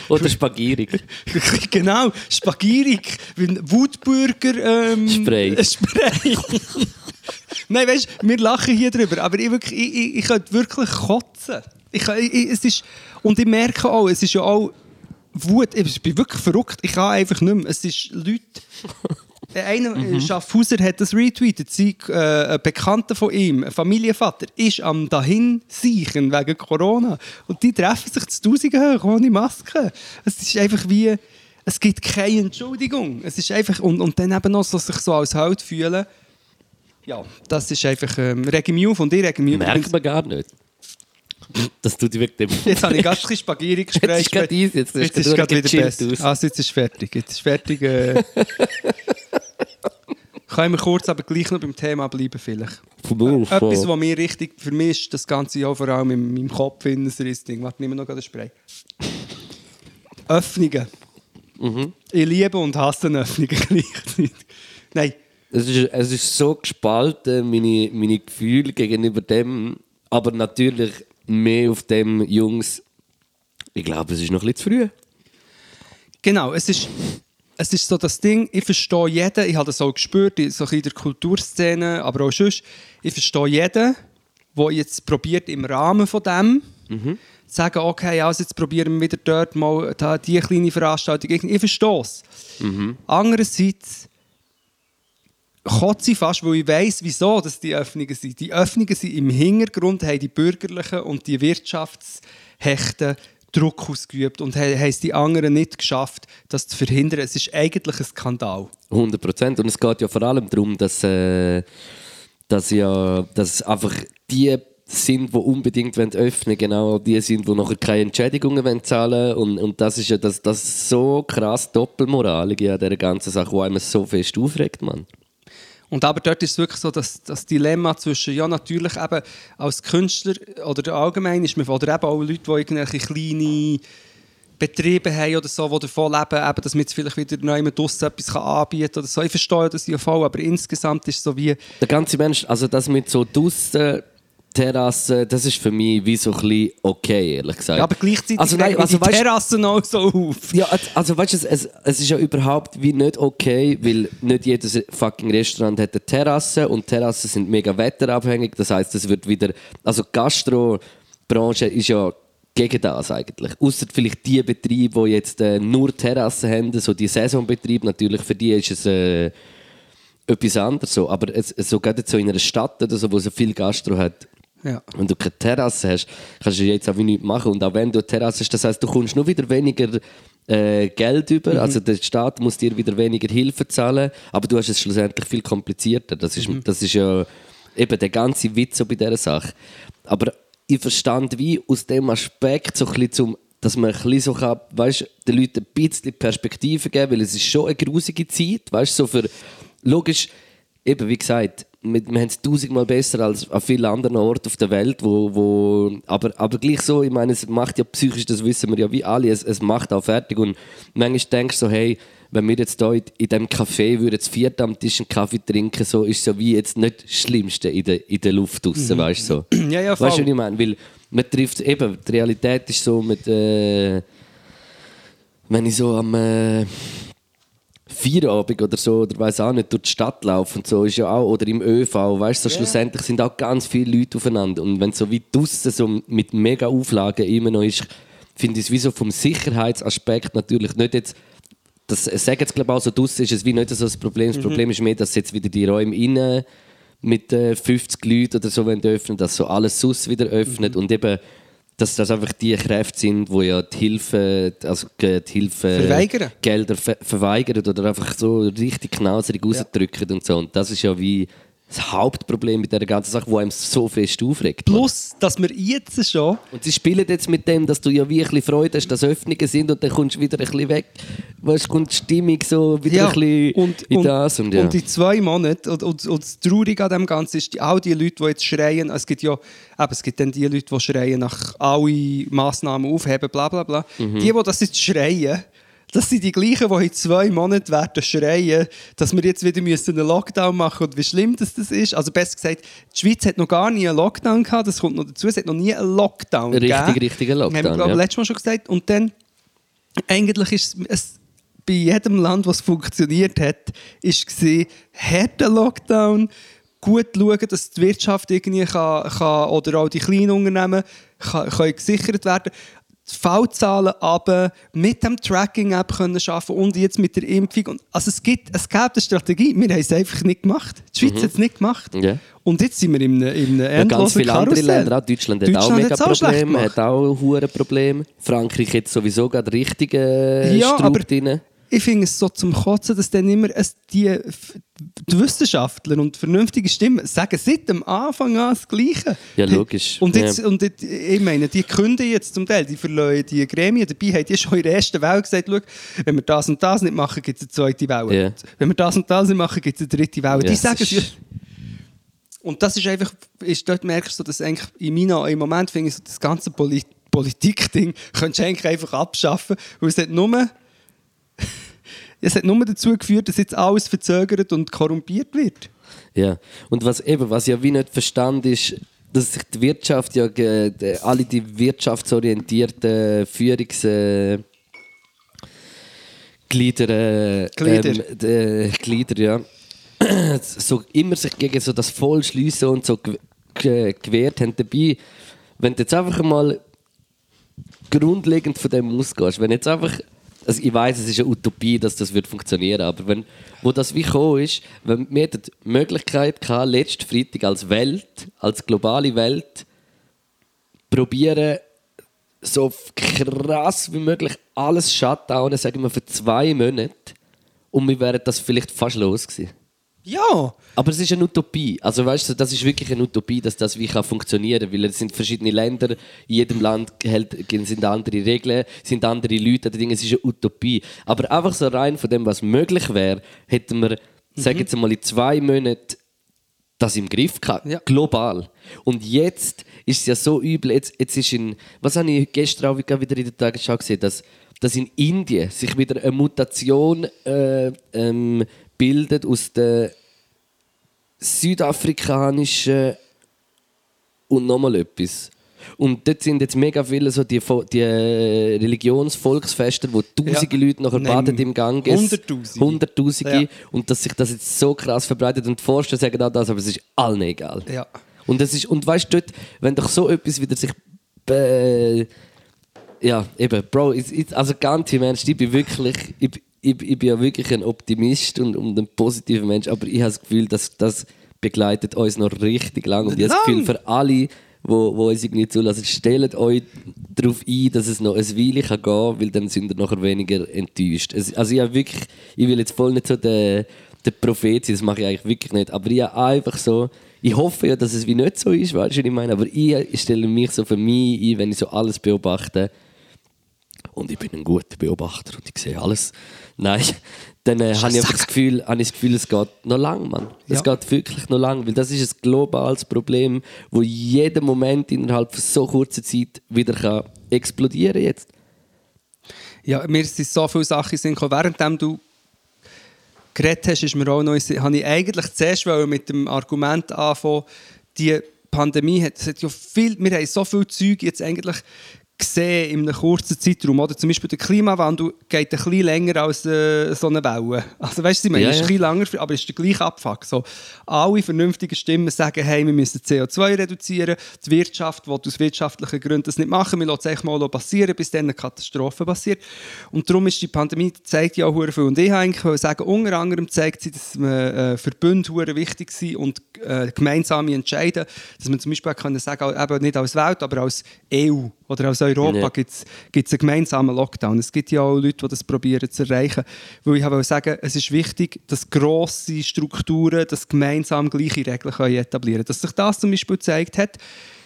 Oder Spagierig. genau, Spagierig, wie Wutburger ähm, Spray. Spray. Nein, weißt du, wir lachen hier drüber, aber ich, wirklich, ich, ich, ich könnte wirklich kotzen. Ich, ich, es ist, und ich merke auch, es ist ja auch Wut, ich bin wirklich verrückt, ich kann einfach nicht mehr. Es ist Leute... Äh, Einer, mhm. Schaffhauser hat das retweetet. Sie, äh, ein Bekannter von ihm, ein Familienvater, ist am dahin seichen wegen Corona. Und die treffen sich zu Tausenden hoch, ohne Maske. Es ist einfach wie, es gibt keine Entschuldigung. Es ist einfach, und, und dann eben noch so, sich so als Held fühlen. Ja, das ist einfach, ähm, rege mich auf und ich mich. Merkt man gar nicht. Das tut dem. Jetzt habe ich ganz ein bisschen Spaghetti gesprochen. Jetzt ist gerade easy, jetzt jetzt ist gerade wieder besser. aus. Also jetzt ist fertig. Jetzt ist fertig. Äh. Können wir kurz aber gleich noch beim Thema bleiben vielleicht. Etwas, was mir richtig, für mich ist das ganze Jahr vor allem in meinem Kopf in ein Ding. Warte, nimm noch gerade ein Spray. Öffnungen. Mhm. Ich liebe und hasse Öffnungen gleichzeitig. Nein, Es ist, es ist so gespalten, meine, meine Gefühle gegenüber dem. Aber natürlich mehr auf dem Jungs. Ich glaube, es ist noch ein bisschen zu früh. Genau, es ist, es ist so das Ding, ich verstehe jeden, ich habe das auch gespürt, so ein bisschen in der Kulturszene, aber auch sonst, ich verstehe jeden, der jetzt probiert im Rahmen von dem, zu sagen, okay, also jetzt probieren wir wieder dort mal da, die kleine Veranstaltung, ich, verstehe es. Andererseits kotze fast, weil ich weiss, wieso dass die Öffnungen sind. Die Öffnungen sind im Hintergrund, haben die Bürgerlichen und die Wirtschaftshechten Druck ausgeübt und haben es die anderen nicht geschafft, das zu verhindern. Es ist eigentlich ein Skandal. 100 Prozent. Und es geht ja vor allem darum, dass, äh, dass, ja, dass einfach die sind, die unbedingt wollen öffnen genau die sind, die nachher keine Entschädigungen wollen zahlen und, und das ist ja das, das so krass Doppelmoralige an dieser ganzen Sache, die einem so fest aufregt, Mann. Und aber dort ist es wirklich so, dass das Dilemma zwischen, ja natürlich eben als Künstler oder allgemein ist man, oder eben auch Leute, die irgendwelche kleine Betriebe haben oder so, die davon leben, eben, dass man jetzt vielleicht wieder neu draussen etwas anbieten kann oder so. Ich verstehe das ja voll, aber insgesamt ist es so wie, Der ganze Mensch, also das mit so draussen Terrassen, das ist für mich wie so ein bisschen okay, ehrlich gesagt. ja, aber gleichzeitig also, nein, also, die weißt, Terrassen auch so auf. Ja, also- also weißt du, es, es, es ist ja überhaupt wie nicht okay, weil nicht jedes fucking Restaurant hat eine Terrasse und Terrassen sind mega wetterabhängig. Das heißt, es wird wieder, also die Gastrobranche ist ja gegen das eigentlich. Außer vielleicht die Betriebe, die jetzt äh, nur Terrassen haben, so die Saisonbetriebe, natürlich für die ist es äh, etwas anderes so. Aber es, es, so gerade so in einer Stadt oder so, wo so viel Gastro hat, Ja. wenn du keine Terrasse hast, kannst du jetzt auch wie nichts machen. Und auch wenn du eine Terrasse hast, das heisst, du kommst nur wieder weniger äh, Geld über. Mhm. Also der Staat muss dir wieder weniger Hilfe zahlen, aber du hast es schlussendlich viel komplizierter. Das ist, Mhm. das ist ja eben der ganze Witz so bei dieser Sache. Aber ich verstand wie aus dem Aspekt so ein bisschen zum dass man ein bisschen so kann, weißt, den Leuten ein bisschen Perspektive geben, weil es ist schon eine grusige Zeit, weißt, so für, logisch, eben wie gesagt, wir, wir haben es tausendmal besser als an vielen anderen Orten auf der Welt, wo, wo aber, aber gleich so, ich meine, es macht ja psychisch, das wissen wir ja wie alle, es, es macht auch fertig und manchmal denkst du so, hey, wenn wir jetzt hier in, in diesem Café würden zu viert am Tisch einen Kaffee trinken, so ist so wie jetzt nicht das Schlimmste in der, in der Luft draussen, weißt du, so. Ja, ja, Weißt du, voll. was ich meine? Weil man trifft eben, die Realität ist so mit, äh, wenn ich so am äh, Feierabend oder so, oder weiß auch nicht, durch die Stadt laufe und so, ist ja auch, oder im ÖV, weißt du, so schlussendlich sind auch ganz viele Leute aufeinander. Und wenn es so wie draussen so mit mega Auflagen immer noch ist, finde ich es wie so vom Sicherheitsaspekt natürlich nicht jetzt, das sagen jetzt glaube ich auch so, draussen ist es wie nicht so das Problem. Das Problem ist mehr, dass jetzt wieder die Räume innen mit äh, 50 Leuten oder so wenn öffnen, dass so alles sus wieder öffnet und eben dass das einfach die Kräfte sind, wo ja die Hilfe, also die Hilfe Verweigern. Gelder ver verweigern oder einfach so richtig knauserig rausdrücken und so. Und das ist ja wie das Hauptproblem mit der ganzen Sache, wo einem so fest aufregt. Plus, dass wir jetzt schon Und sie spielen jetzt mit dem, dass du ja wie ein bisschen Freude hast, dass Öffnungen sind und dann kommst du wieder ein bisschen weg. Weißt du, kommt die Stimmung so wieder ein bisschen und, in und, das. Und, ja. und in zwei Monaten, und, und, und das Traurige an dem Ganzen ist, all die Leute, die jetzt schreien, es gibt ja, eben, es gibt dann die Leute, die schreien nach alle Massnahmen aufheben, bla bla bla. Mhm. Die, die das jetzt schreien, das sind die gleichen, die in zwei Monaten werden schreien, dass wir jetzt wieder müssen einen Lockdown machen und wie schlimm das, das ist. Also besser gesagt, die Schweiz hat noch gar nie einen Lockdown gehabt, das kommt noch dazu, es hat noch nie einen Lockdown Richtig, gegeben. richtiger Lockdown, Haben wir, glaube ich, ja. letztes Mal schon gesagt. Und dann, eigentlich ist es, bei jedem Land, was funktioniert hat, ist gesehen, harter Lockdown, gut schauen, dass die Wirtschaft irgendwie kann, kann oder auch die kleinen Unternehmen kann, können gesichert werden. Die Fallzahlen aber mit dem Tracking-App können schaffen und jetzt mit der Impfung. Und, also es gibt, es gab eine Strategie, wir haben es einfach nicht gemacht. Die Schweiz hat es nicht gemacht. Ja. Und jetzt sind wir in einem, in einem Ja, ganz viele andere. Länder, auch Deutschland hat auch Deutschland mega hat's auch schlecht Probleme, hat auch Problem. Frankreich hat sowieso gerade richtige Ja, Strub aber drin. Ich finde es so zum Kotzen, dass dann immer es die, die Wissenschaftler und vernünftige Stimmen sagen seit dem Anfang an das Gleiche. Ja, logisch. Und, jetzt, Ja. und jetzt, ich meine, die künden jetzt zum Teil, die verleihen die Gremien. Dabei haben die schon in der ersten Welle gesagt, schau, wenn wir das und das nicht machen, gibt es eine zweite Welle. Ja. Wenn wir das und das nicht machen, gibt es eine dritte Welle. Ja, die sagen es ja. Und das ist einfach, ist, dort merkst du, dass eigentlich in meiner, im Moment finde ich so, das ganze Poli Politik-Ding könntest du eigentlich einfach abschaffen, weil es hat nur, es hat nur dazu geführt, dass jetzt alles verzögert und korrumpiert wird. Ja, und was eben, was ich ja wie nicht verstand, ist, dass sich die Wirtschaft ja, alle die wirtschaftsorientierten Führungs... Äh, Glieder, äh, Glieder. Ähm, Glieder, ja. so immer sich gegen so das Vollschliessen und so gew- ge- gewehrt haben dabei. Wenn du jetzt einfach mal grundlegend von dem ausgehst, wenn jetzt einfach, also ich weiß, es ist eine Utopie, dass das wird funktionieren, aber wenn, wo das wie gekommen ist, wenn wir die Möglichkeit gehabt, letzten Freitag als Welt, als globale Welt, probieren, so krass wie möglich alles shutdownen, sagen wir für zwei Monate, und wir wären das vielleicht fast los gewesen. Ja! Aber es ist eine Utopie. Also weißt du, das ist wirklich eine Utopie, dass das wie kann funktionieren, weil es sind verschiedene Länder, in jedem Land hält, sind andere Regeln, sind andere Leute, Dinge, es ist eine Utopie. Aber einfach so rein von dem, was möglich wäre, hätten wir, sagen jetzt mal in zwei Monaten das im Griff gehabt, Ja. global. Und jetzt ist es ja so übel, jetzt, jetzt ist in, was habe ich gestern auch wieder in der Tagesschau gesehen, dass, dass in Indien sich wieder eine Mutation äh, ähm, bildet aus der südafrikanischen und nochmal etwas. Und dort sind jetzt mega viele so die, die äh, Religionsvolksfeste, wo tausende Ja. Leute nachher baden im Ganges. Hunderttausende. Hunderttausende. Ja. Und dass sich das jetzt so krass verbreitet. Und die Forscher sagen auch das, aber es ist allen egal. Ja. Und, das ist, und weißt du, wenn doch so etwas wieder sich. Be ja, eben, Bro, also ganz im Ernst, ich bin wirklich. Ich, ich, ich bin ja wirklich ein Optimist und, und ein positiver Mensch, aber ich habe das Gefühl, dass das begleitet uns noch richtig lang. Und ich habe das? Gefühl, für alle, wo, wo uns irgendwie zulassen, stellt euch darauf ein, dass es noch ein Weile kann gehen kann, weil dann sind wir nachher weniger enttäuscht. Also ich wirklich, ich will jetzt voll nicht so der, der Prophet sein, das mache ich eigentlich wirklich nicht, aber ich habe einfach so, ich hoffe ja, dass es wie nicht so ist, weißt du, was ich meine, aber ich stelle mich so für mich ein, wenn ich so alles beobachte, und ich bin ein guter Beobachter und ich sehe alles. Nein, dann äh, habe ich das Gefühl, habe ich das Gefühl, es geht noch lang, Mann. Es Ja. geht wirklich noch lang, weil das ist ein globales Problem, wo jeden Moment innerhalb von so kurzer Zeit wieder kann explodieren jetzt. Ja, mir sind so viele Sachen gekommen. Währenddem du geredet hast, ist mir auch noch habe ich eigentlich zuerst mit dem Argument anfangen, die Pandemie hat, hat ja viel, wir haben so viel Zeug jetzt eigentlich gesehen in einem kurzen Zeitraum. Oder zum Beispiel der Klimawandel geht ein bisschen länger als äh, so eine Welle. Also weißt du, ich meine, Ja, ist ein bisschen länger, aber es ist der gleiche Abfuck. So, alle vernünftigen Stimmen sagen, hey, wir müssen CO2 reduzieren. Die Wirtschaft will aus wirtschaftlichen Gründen das nicht machen. Wir lassen es mal passieren, bis dann eine Katastrophe passiert. Und darum ist die Pandemie zeigt ja auch viel. Und ich wollte sagen, unter anderem zeigt sie, dass man, äh, Verbünde hure wichtig sind und äh, gemeinsame Entscheiden, dass man zum Beispiel können sagen, eben nicht als Welt, aber als EU oder als Europa Ja. gibt es einen gemeinsamen Lockdown. Es gibt ja auch Leute, die das probieren zu erreichen. Weil ich wollte sagen, es ist wichtig, dass grosse Strukturen das gemeinsam gleiche Regeln können etablieren können. Dass sich das zum Beispiel gezeigt hat,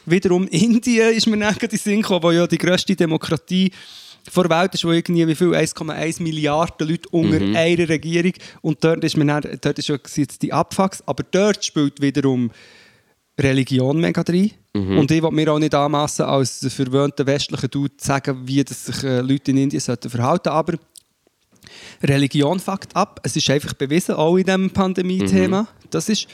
wiederum Indien ist mir gerade in den Sinn gekommen, wo ja die grösste Demokratie vor der Welt ist, wo irgendwie wie viel 1,1 Milliarden Leute unter einer Regierung und dort ist, man dann, dort ist ja jetzt die Abfucks, aber dort spielt wiederum Religion mega rein. Und ich will mir auch nicht anmassen, als verwöhnter westlicher Dude zu sagen, wie das sich äh, Leute in Indien sollten verhalten aber Religion fuckt ab. Es ist einfach bewiesen, auch in diesem Pandemie-Thema. Das ist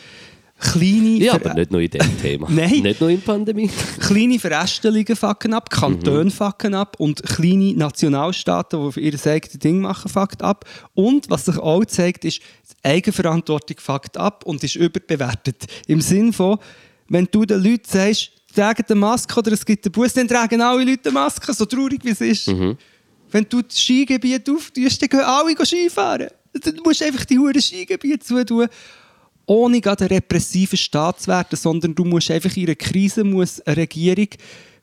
kleine, Ja, Ver- aber nicht nur in diesem Thema. Nein. Nicht nur in der Pandemie. kleine Verästelungen fucken ab, Kantone fucken ab und kleine Nationalstaaten, die für ihr eigenes Ding machen, fuckt ab. Und was sich auch zeigt, ist, die Eigenverantwortung fuckt ab und ist überbewertet. Im Sinn von, wenn du den Leuten sagst, tragen eine Maske oder es gibt einen Bus, dann tragen alle Leute eine Maske, so traurig wie es ist. Wenn du das Skigebiet auftust, dann gehen alle Skifahren. Du musst einfach die Huren Skigebiete zutun ohne gerade ein repressiver Staat zu werden, sondern du musst einfach in einer Krise muss eine Regierung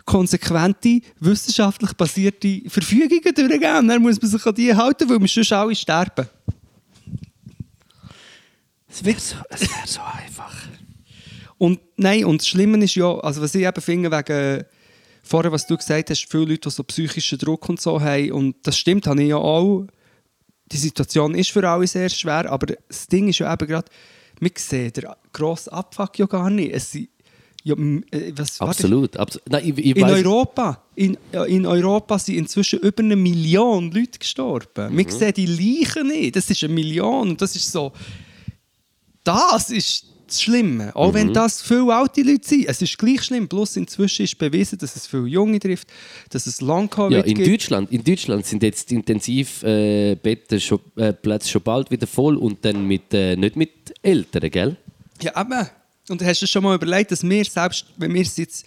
konsequente, wissenschaftlich basierte Verfügungen durchgeben. Dann muss man sich an die halten, weil wir sonst alle sterben. Es wäre so, es wär so einfach. Und nein, und das Schlimme ist ja, also was ich eben finde, wegen vorher, was du gesagt hast, viele Leute, die so psychischen Druck und so haben, und das stimmt, habe ich ja auch. Die Situation ist für alle sehr schwer, aber das Ding ist ja eben gerade, wir sehen den grossen Abfuck ja gar nicht. Es sind, ja, äh, was, Absolut. Abs Nein, ich, ich in Europa, in, in Europa sind inzwischen über eine Million Leute gestorben. Mhm. Wir sehen die Leichen nicht. Das ist eine Million. Und das ist so. Das ist das Schlimme. Auch Mhm. wenn das viele alte Leute sind. Es ist gleich schlimm. Plus inzwischen ist bewiesen, dass es viele Junge trifft, dass es Long-Covid Ja, in gibt. Deutschland, in Deutschland sind jetzt die Intensivplätze äh, schon, äh, Plätze schon bald wieder voll und dann mit, äh, nicht mit Älteren, gell? Ja, eben. Und hast du schon mal überlegt, dass wir, selbst wenn wir es jetzt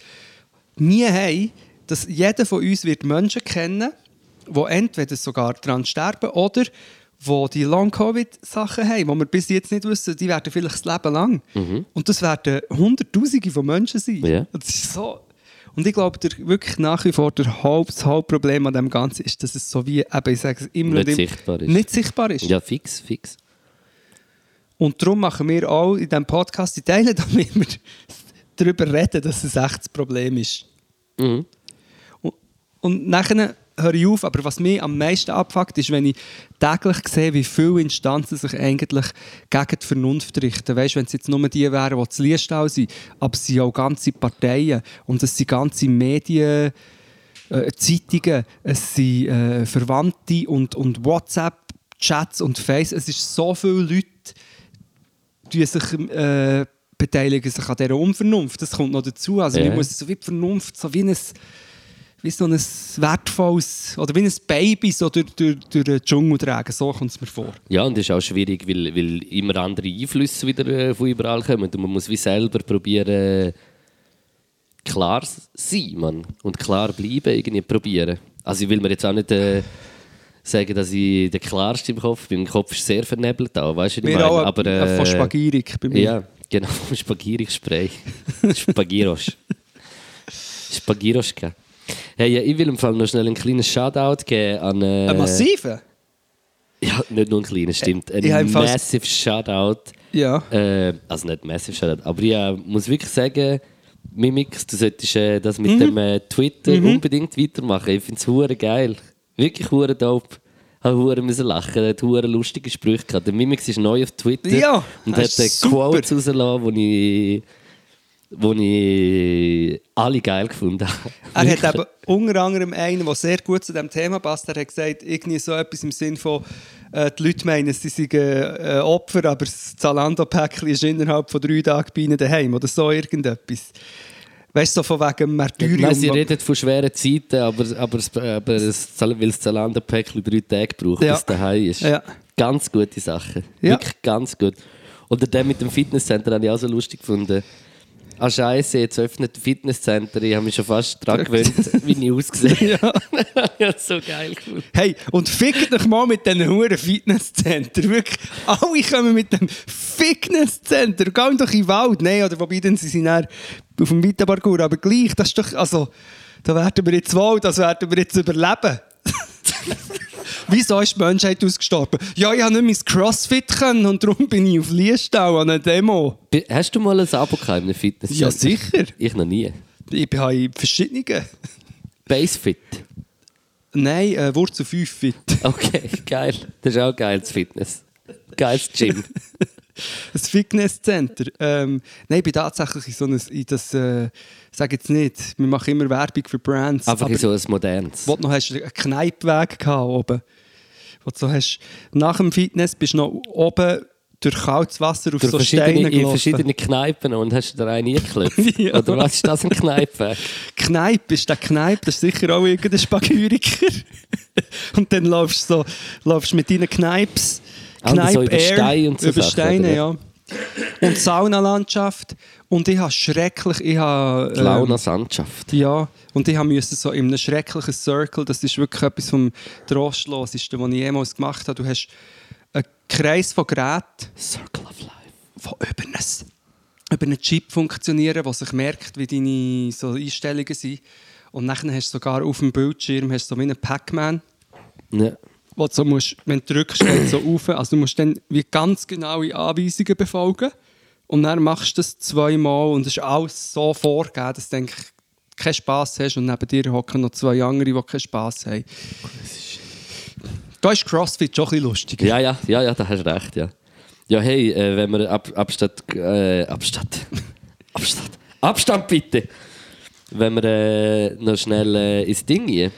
nie haben, dass jeder von uns wird Menschen kennen, die entweder sogar daran sterben oder wo die Long-Covid-Sachen haben, die wir bis jetzt nicht wissen, die werden vielleicht das Leben lang. Und das werden Hunderttausende von Menschen sein. Ja. Das ist so... Und ich glaube, der, wirklich nach wie vor der Haupt, das Hauptproblem an dem Ganzen ist, dass es so wie, eben, ich sage es immer Nicht immer, sichtbar ist. Nicht sichtbar ist. Ja, fix, fix. Und darum machen wir auch in diesem Podcast die Teile, damit wir darüber reden, dass es echt das Problem ist. Mhm. Und, und nachher höre ich auf, aber was mich am meisten abfuckt, ist, wenn ich täglich sehe, wie viele Instanzen sich eigentlich gegen die Vernunft richten. Weißt du, wenn es jetzt nur die wären, die zu Liestau sind, aber es sind auch ganze Parteien und es sind ganze Medien, äh, Zeitungen, es sind äh, Verwandte und, und WhatsApp-Chats und Face. Es ist so viele Leute, die sich äh, beteiligen sich an dieser Unvernunft. Das kommt noch dazu. Also Ja. man muss so wie die Vernunft, so wie ein, wie so ein wertvolles, oder wie ein Baby so durch, durch, durch den Dschungel tragen. So kommt es mir vor. Ja, und das ist auch schwierig, weil, weil immer andere Einflüsse wieder äh, von überall kommen. Und man muss wie selber probieren, äh, klar sein man. und klar bleiben, irgendwie probieren. Also ich will mir jetzt auch nicht äh, sagen, dass ich der Klarste im Kopf bin. Mein Kopf ist sehr vernebelt, auch, weißt du, ich meine? auch Aber, äh, von äh, Spagierig bei mir. Ja, genau, Spagierungsspray. Spagiros. Spagiroschka. Hey, ich will im Fall noch schnell einen kleinen Shoutout geben an. Äh, Ein massiven? Ja, nicht nur einen kleinen, stimmt. Ein ich massive Shoutout. Ja. Äh, also nicht massive Shoutout, aber ich äh, muss wirklich sagen, Mimix, du solltest äh, das Mhm. mit dem äh, Twitter unbedingt weitermachen. Ich finde es hure geil. Wirklich hure dope. Ich habe hure müssen lachen. Er hat hure lustige Sprüche gehabt. Der Mimix ist neu auf Twitter Ja, und hat äh. Quotes rausgelassen, die ich, wo ich alle geil gefunden habe. Er hat eben unter anderem einen, der sehr gut zu diesem Thema passt. Er hat gesagt, irgendwie so etwas im Sinn von, äh, die Leute meinen, sie seien äh, Opfer, aber das Zalando-Päckchen ist innerhalb von drei Tagen bei ihnen daheim oder so irgendetwas. Weißt du, so von wegen Martyrium. Nein, sie reden von schweren Zeiten, aber, aber, es- aber es, weil das Zalando-Päckchen drei Tage braucht, Ja. bis daheim ist. Ja. Ganz gute Sache. Ja. Wirklich ganz gut. Oder der mit dem Fitnesscenter habe ich auch so lustig gefunden. Ah, Scheiße, jetzt öffnet das Fitnesscenter. Ich habe mich schon fast daran gewöhnt, wie ich ausgesehen habe. ja, so geil gefunden. Hey, und fickt euch mal mit diesen huren Fitnesscenter. Wirklich, alle kommen mit dem Fitnesscenter. Gehen doch in den Wald. Nein, oder wobei, dann sie sind dann auf dem Weitenparcours. Aber gleich, das ist doch, also, da werden wir jetzt wohl, das werden wir jetzt überleben. Wieso ist die Menschheit ausgestorben? Ja, ich habe nicht mehr ins Crossfit können und darum bin ich auf Liestau an einer Demo. Hast du mal ein Abo gehabt in einem Fitnesscenter? Ja, sicher. Ich noch nie. Ich bin in verschiedenen. Basefit. Nein, äh, Wurzel 5 Fit. Okay, geil. Das ist auch geil, das Fitness. Geiles Gym. Ein Fitnesscenter. Ähm, nein, ich bin tatsächlich in so einem, in das, äh, sag jetzt nicht, wir machen immer Werbung für Brands. Einfach aber in so ein modernes. wo du noch hast, einen Kneippweg gehabt oben. Wo du so hast, nach dem Fitness bist du noch oben durch kaltes Wasser auf Durch so Steine in gelaufen. verschiedene Kneipen und hast du da einen eingeklopft? Ja. Oder was ist das, ein Kneipe? Kneipp, ist der Kneipp, das ist sicher auch irgendein Spagyriker. und dann laufst du so, laufst mit deinen Kneips, Ah, und so über Steine und so Über Sachen, Steine, oder? ja. Und Saunalandschaft. Und ich habe schrecklich, ich habe... ähm, Launa Sandschaft. Ja, und ich musste so in einem schrecklichen Circle, das ist wirklich etwas vom Trostloseste, was ich jemals gemacht habe. Du hast einen Kreis von Geräten, Circle of Life. die über einen, über einen Chip funktionieren, der sich merkt, wie deine so Einstellungen sind. Und dann hast du sogar auf dem Bildschirm hast du so wie einen Pac-Man, Ja. wo du so musst, wenn du drückst, geht so auf. Also du musst dann wie ganz genaue Anweisungen befolgen. Und dann machst du das zweimal und es ist alles so vorgegeben, dass du eigentlich keinen Spass hast und neben dir hocken noch zwei andere, die keinen Spass haben. Da ist CrossFit schon ein bisschen lustiger. ja, ja, ja, ja, da hast du recht, ja. Ja, hey, äh, wenn wir ab, Abstand, äh, Abstand, Abstand, Abstand bitte. Wenn wir äh, noch schnell äh, ins Ding gehen.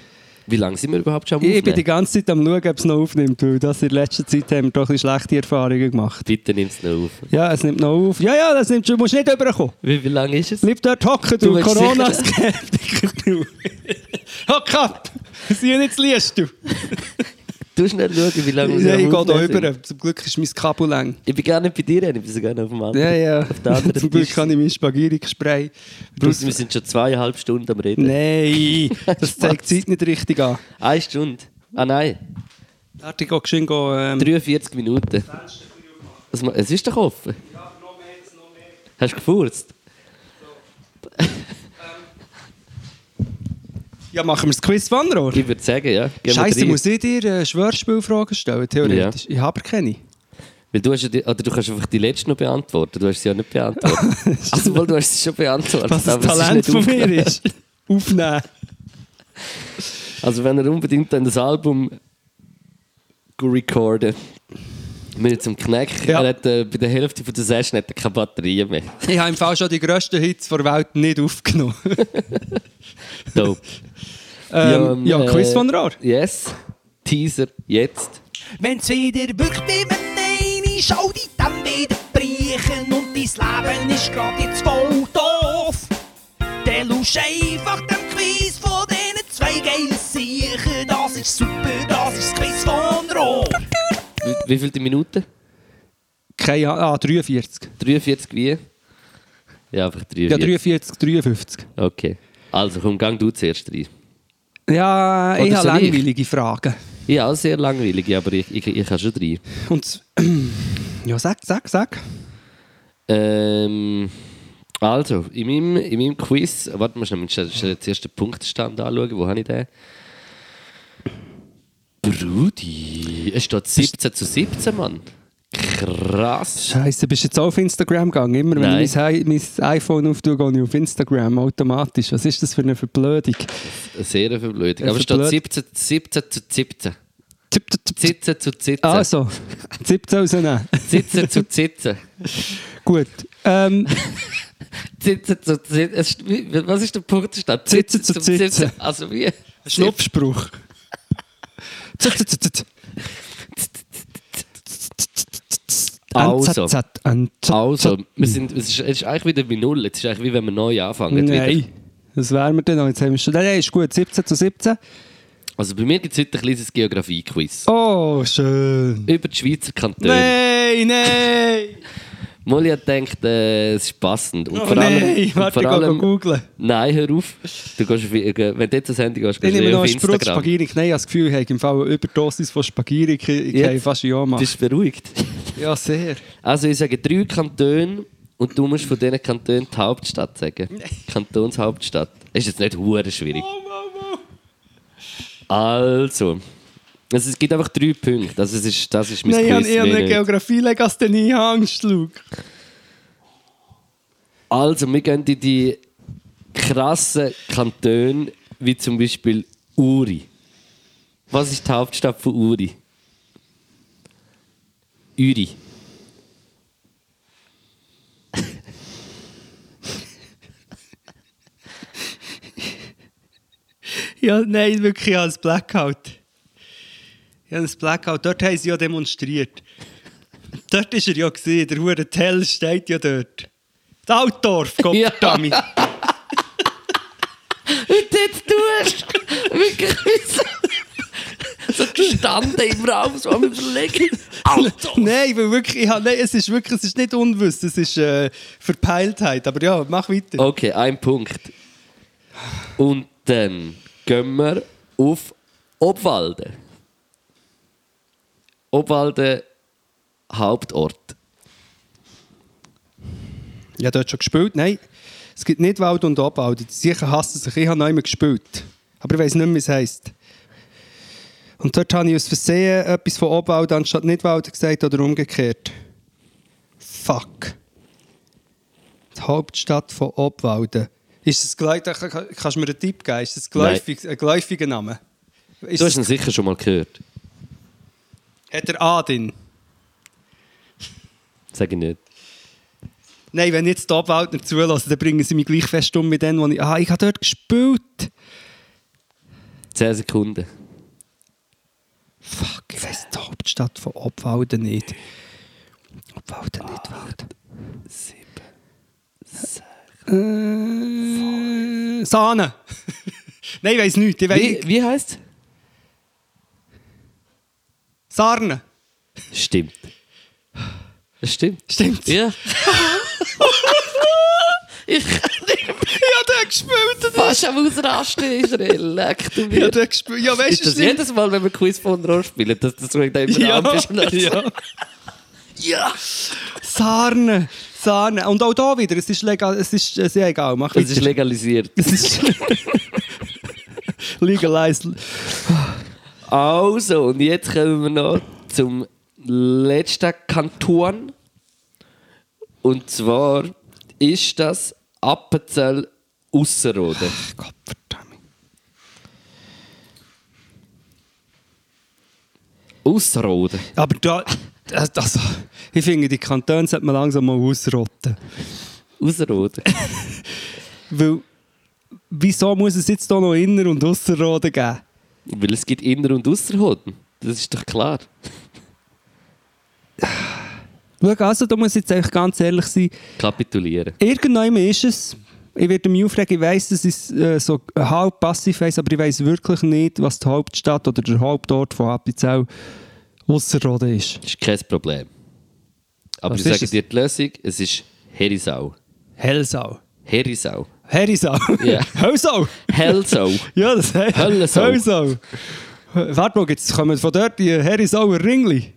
Wie lange sind wir überhaupt schon am Ich bin die Aufnehmen? ganze Zeit am schauen, ob es noch aufnimmt, weil das in letzter Zeit haben wir doch ein schlechte Erfahrungen gemacht. Bitte nimm es noch auf. Ja, es nimmt noch auf. Ja, ja, das nimmt schon. Du musst nicht überkommen. Wie, wie lange ist es? Bleib dort hocken, Du du, Corona-Skeptiker. Hock ab! Sieh nicht, liest du. Du schnell schauen, wie lange wir Ja, ich gehe da rüber. Zum Glück ist mein Kabel lang. Ich bin gar nicht bei dir, ich bin sogar noch auf dem anderen. Ja, ja. Anderen Zum Glück Tisch. kann ich mein Spaghetti-Spray. Plus, wir sind schon zweieinhalb Stunden am Reden. Nein, das zeigt die Zeit nicht richtig an. Eine Stunde. Ah nein, Warte, ich gehe ähm, 43 Minuten. Es ist doch offen. Hast du gefurzt? Ja, machen wir das Quiz Wanderer. Ich würde sagen, ja. Scheiße, muss ich dir äh, Schwörspielfragen stellen, theoretisch? Ich habe keine. Weil du, hast ja die, oder du kannst einfach die letzte noch beantworten. Du hast sie ja nicht beantwortet. also, weil du hast sie schon beantwortet. Was das Talent von mir ist. Aufnehmen. Also, wenn er unbedingt dann das Album recorden mit zum Knack. Ja. Er hat äh, bei der Hälfte von der Session hat er keine Batterien mehr. Ich habe im Fall schon die grössten Hits der Welt nicht aufgenommen. Dope. ähm, ja, äh, Quiz Wanderer. Yes. Teaser, jetzt. Wenn's wieder wirklich mit Nein ist, schau dich dann wieder brechen und dein Leben ist grad jetzt voll doof. Dann lusch einfach dem Quiz von diesen zwei geilen Siechen. Das ist super, Wie, viele Minuten? Keine Ahnung. Ah, 43. 43 wie? Ja, einfach 43. Ja, 43, 53. Okay. Also, komm, gang du zuerst rein. Ja, ich Oder habe soll ich? langweilige Fragen. Ich auch sehr langweilig, aber ich, ich, ich habe schon drei. Und ja, sag, sag, sag. Ähm, Also, in meinem, in meinem Quiz, warte mal, schnell, schnell, schnell den ersten Punktstand anschauen. Wo habe ich den? Brudi, es steht 17 zu 17, Mann. Krass. Scheiße, bist du jetzt auch auf Instagram gegangen? Immer wenn Nein. ich mein, mein iPhone auftue, gehe ich auf Instagram automatisch. Was ist das für eine Verblödung? Eine sehr Verblödung. Aber es steht verblöd- 17, 17 zu 17. Tipp, tipp, tipp. 17 zu 17. Also, 17 rausnehmen. 17 zu 17. Gut. Ähm, 17 zu 17. Es ist- wie- Was ist der Punktstand? 17 zu 17. Also wie? Schnupfspruch. Also. NZZ. Also, wir sind, es, ist, es ist eigentlich wieder bei Null. Es ist eigentlich wie wenn wir neu anfangen. Nein. Das wären wir dann noch. Jetzt haben wir schon. Nein, ist gut. 17 zu 17. Also bei mir gibt es heute ein kleines Geografie-Quiz. Oh, schön. Über die Schweizer Kantone. Nein, nein. Molly hat gedacht, äh, es ist passend. Und Oh vor allem, nein. und Warte, vor allem googeln. Nein, hör auf. Du gehst auf, wenn du jetzt Sendung hast, Ich gehst du eh auf einen Sprutz Instagram. Spagirik. Nein, ich habe das Gefühl, ich habe im Fall eine Überdosis von Spagirik. Ich Jetzt? habe fast ja machen. Bist du beruhigt? Ja, sehr. Also ich sage drei Kantone und du musst von diesen Kantonen die Hauptstadt sagen. Kantonshauptstadt. Ist jetzt nicht hure schwierig. Also. Also es gibt einfach drei Punkte. Also es ist, das ist mein Nein, ich habe Quiz. ich habe mehr eine. Geografie-Legasthenie Angst, Luke. Also, wir gehen in die krassen Kantone, wie zum Beispiel Uri. Was ist die Hauptstadt von Uri? Uri. Ja, nein, wirklich, ein Blackout. Ich habe ein Blackout. Dort haben sie ja demonstriert. Dort war er ja, gewesen. der Hure Tell steht ja dort. Das Altdorf, Ja. Gottverdammt. Und jetzt tust du wirklich so, so gestanden im Raum, so am Überlegen. Alter! Nein, weil wirklich, ich habe, nein, es ist wirklich, es ist nicht Unwissen, es ist äh, Verpeiltheit. Aber ja, mach weiter. Okay, ein Punkt. Und dann gehen wir auf Obwalden. Obwalden Hauptort. Ich habe dort schon gespielt. Nein, es gibt nicht Wald und Obwald. Die sicher hassen sich. Ich habe noch einmal gespielt. Aber ich weiß nicht mehr, wie es heisst. Und dort habe ich aus Versehen etwas von Obwald anstatt nicht Wald gesagt oder umgekehrt. Fuck. Die Hauptstadt von Obwalden. Ist das gleich, kannst du mir einen Tipp geben? Ist das ein geläufiger Name? Ist Du hast ihn sicher schon mal gehört. Hat er A drin? Sag ich nicht. Nein, wenn jetzt die Obwaldner zulassen, dann bringen sie mich gleich fest um mit denen, wo ich... Ah, ich habe dort gespielt. 10 Sekunden. Fuck, ich weiss die Hauptstadt von Obwalden nicht. Obwalden nicht, Wald. Äh, Sahne. Nein, ich weiss nicht. Ich weiss Wie, wie heißt Sarne. Stimmt. Das stimmt. Stimmt. Ja. ich Ich habe dort gespielt. fast am Ausrasten, Israel. Leck du Ich habe mir. gespielt. Ja, weißt Ist du, das stimmt. jedes Mal, wenn wir Quiz von Rohr spielen, dass du so in deinem Ja, bist? und ja. ja. Sarne. Sarne. Und auch da wieder, es ist legal, es ist sehr egal. Mach Das ist legalisiert. Es ist legalized. Also, und jetzt kommen wir noch zum letzten Kanton. Und zwar ist das Appenzell Ausserrhoden. Gott verdammt. Ausserrhoden? Aber da, das- also, ich finde, die Kantone sollte man langsam mal ausrotten. Ausserrhoden? Weil, wieso muss es jetzt hier noch Inner- und Ausserrhoden geben? Weil es gibt Inner- und Ausserrhoden. Das ist doch klar. Schau, also, da muss ich jetzt eigentlich ganz ehrlich sein. Kapitulieren. Irgendwann ist es, ich werde mich aufregen, ich weiss, dass es äh, so halb passiv weiss, aber ich weiss wirklich nicht, was die Hauptstadt oder der Hauptort von Appenzell Ausserrhoden ist. Das ist kein Problem. Aber Was ich sage es? dir die Lösung, es ist Herisau. Hellsau. Herisau. Herisau. Ja. Hellsau. Hellsau. Ja, das heißt. Höllensau. Höllensau. Warte mal, jetzt kommen von dort die Herisauer Ringli.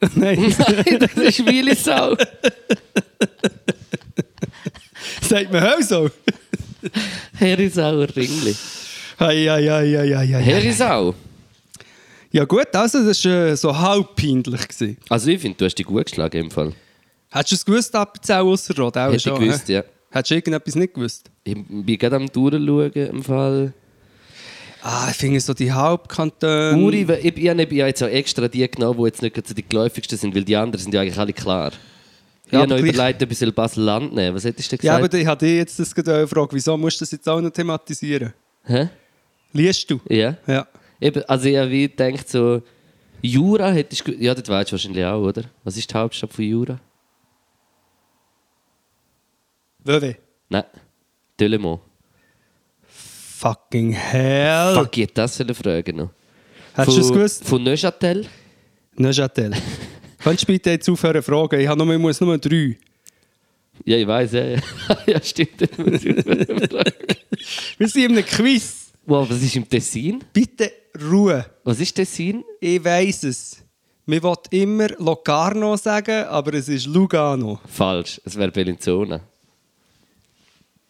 Nein. Nein, das ist Willisau. Sagt man auch so? Herisauer Ringli. Hei, hei, hei, hei, hei, hei. Herisau. Ja gut, also das war äh, so halb peinlich. Gewesen. Also ich finde, du hast dich gut geschlagen im Fall. Hättest du es gewusst, Appenzell Ausserrhoden? Auch Hätte ich gewusst, hä? ja. Hättest du irgendetwas nicht gewusst? Ich bin gerade am Durchschauen im Fall. Ah, ich finde so die Hauptkantone... Uri, ich, ich, habe ja jetzt auch extra die genommen, die jetzt nicht so die geläufigsten sind, weil die anderen sind ja eigentlich alle klar. Ich Ja, habe noch überlegt, ob ich Basel-Land nehmen Was hättest du Ja, gesagt? aber ich hatte dich jetzt das gefragt, wieso musst du das jetzt auch noch thematisieren? Hä? Liest du? Ja. Ja. Eben, also ich habe wie gedacht, so... Jura hättest du... Ja, das weißt du wahrscheinlich auch, oder? Was ist die Hauptstadt von Jura? Wöwe. Nein. Delemont. Fucking hell. Fuck, ich hätte das sollen fragen noch. Hättest du es gewusst? Von Neuchâtel? Neuchâtel. Könntest du bitte jetzt aufhören zu fragen? Ich, habe nur, ich muss nur drei. Ja, ich weiß, ja. Ja, ja stimmt. Wir sind in einem Quiz. wow, was ist im Tessin? Bitte Ruhe. Was ist Tessin? Ich weiss es. Wir wollen immer Locarno sagen, aber es ist Lugano. Falsch, es wäre Bellinzona.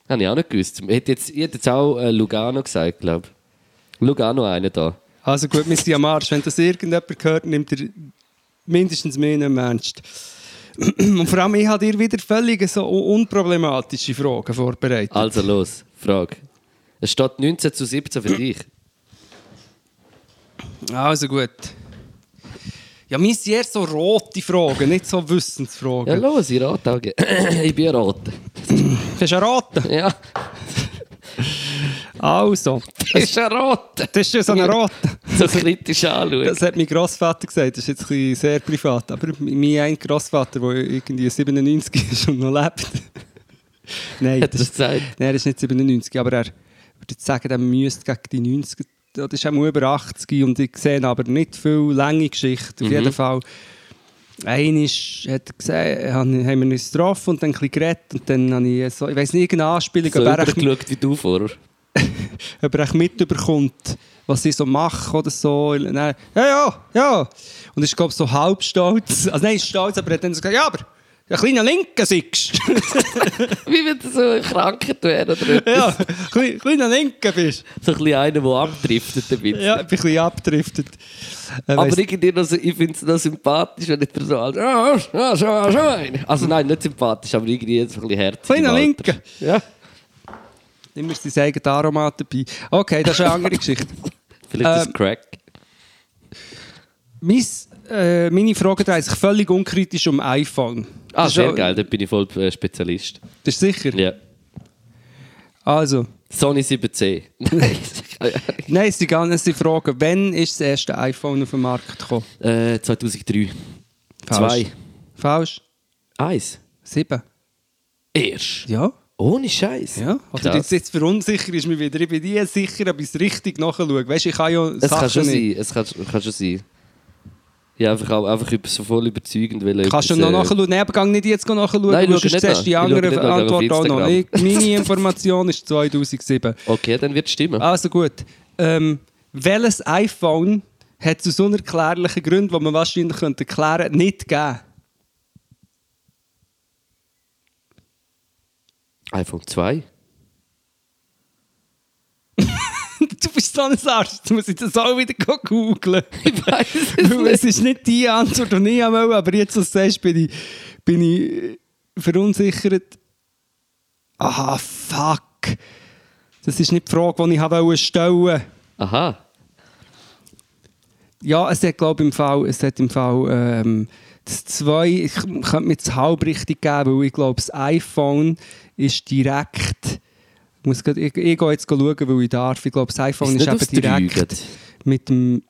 Habe ich auch nicht gewusst. Ich hätte jetzt, ich hätte jetzt auch äh, Lugano gesagt, glaube ich. Lugano einer da. Also gut, sind am Arsch. Wenn das irgendjemand hört, nimmt er mindestens mehr mehr ernst. Und vor allem, ich habe dir wieder völlig so unproblematische Fragen vorbereitet. Also los, Frage. Es steht 19 zu 17 für dich. Also gut. Ja, mir sind eher so rote Fragen, nicht so Ja, Wissensfragen. los, ich rate ich bin rot. Kannst du raten? Ja, Also, das ist ein rot. das ist ja so ein Rot. So kritisch anschauen. Das hat mein Grossvater gesagt, das ist jetzt ein sehr privat. Aber mein ein Grossvater, der irgendwie 97 ist und noch lebt. Nein, Hat er das ist, nein, gesagt? er ist nicht 97, aber er würde sagen, er müsste gegen die 90 das ist auch über 80 und ich sehe aber nicht viel lange Geschichte. Auf Mhm. jeden Fall. Einmal hat er gesehen, haben wir uns getroffen und dann ein bisschen geredet und dann habe ich so, ich weiß nicht, irgendeine Anspielung, So er übergeschaut wie du vorher. ob er mitbekommt, was ich so mache oder so. Und dann, ja, ja, ja. Und ich glaube so halb stolz. Also nein, stolz, aber er hat dann so gesagt, ja, aber ein kleiner Linker siehst Wie wenn du so ein Krankheit wäre oder etwas. Ja, klein- kleiner Linker bist So ein bisschen einer, der abdriftet damit. Ja, ich bin ein bisschen abgedriftet. Äh, Aber weiss- irgendwie noch ich finde es noch sympathisch, wenn nicht so alt ja, ja, schon, schon eine. Also nein, nicht sympathisch, aber irgendwie jetzt ein bisschen herzig. Kleiner. Linker. Ja. Immer sein eigenes Aromat dabei. Okay, das ist eine andere Geschichte. Vielleicht ist Ähm, es Crack. Mein, äh, meine Frage dreht sich völlig unkritisch um iPhone. Ah, Das sehr auch- geil, da bin ich voll äh, Spezialist. Das ist sicher. Ja. Also, Sony 7C. nein, es ist die ganze Frage. Wann ist das erste iPhone auf den Markt gekommen? äh, 2003. Falsch. Zwei. Falsch. Eins. Sieben. Erst. Ja. Ohne Scheiß. Ja. Oder Krass. jetzt, jetzt verunsicher ist mich wieder. Ich bin nie sicher, ob ich es richtig nachschaue. Weißt du, ich kann ja Es Sachen kann schon nicht. sein. Es kann, kann schon sein. Ja, einfach, auch, einfach über- so voll überzeugend. Weil Kannst du noch äh, nachschauen? Nein, aber nicht jetzt nachschauen. Nein, du schau nicht sonst nach. siehst die Ich andere ich Antwort auch noch. Ich, meine Information ist 2007. Okay, dann wird es stimmen. Also gut. Ähm, welches iPhone hat aus unerklärlichen Gründen, die man wahrscheinlich könnte erklären könnte, nicht gegeben? iPhone 2. du bist so ein Arsch. Jetzt muss ich das auch wieder googeln. Ich weiß es Weil es ist nicht die Antwort, die ich wollte, aber jetzt, was du sagst, bin ich, bin ich verunsichert. Aha, fuck. Das ist nicht die Frage, die ich wollte stellen. Aha. Ja, es hat, glaube ich, im Fall, es hat im Fall ähm, das 2, ich könnte mir das halb richtig geben, weil ich glaube, das iPhone ist direkt, muss grad, ich, ich gehe jetzt schauen, weil ich darf, ich glaube, das iPhone Ist ist, eben direkt grad? mit dem,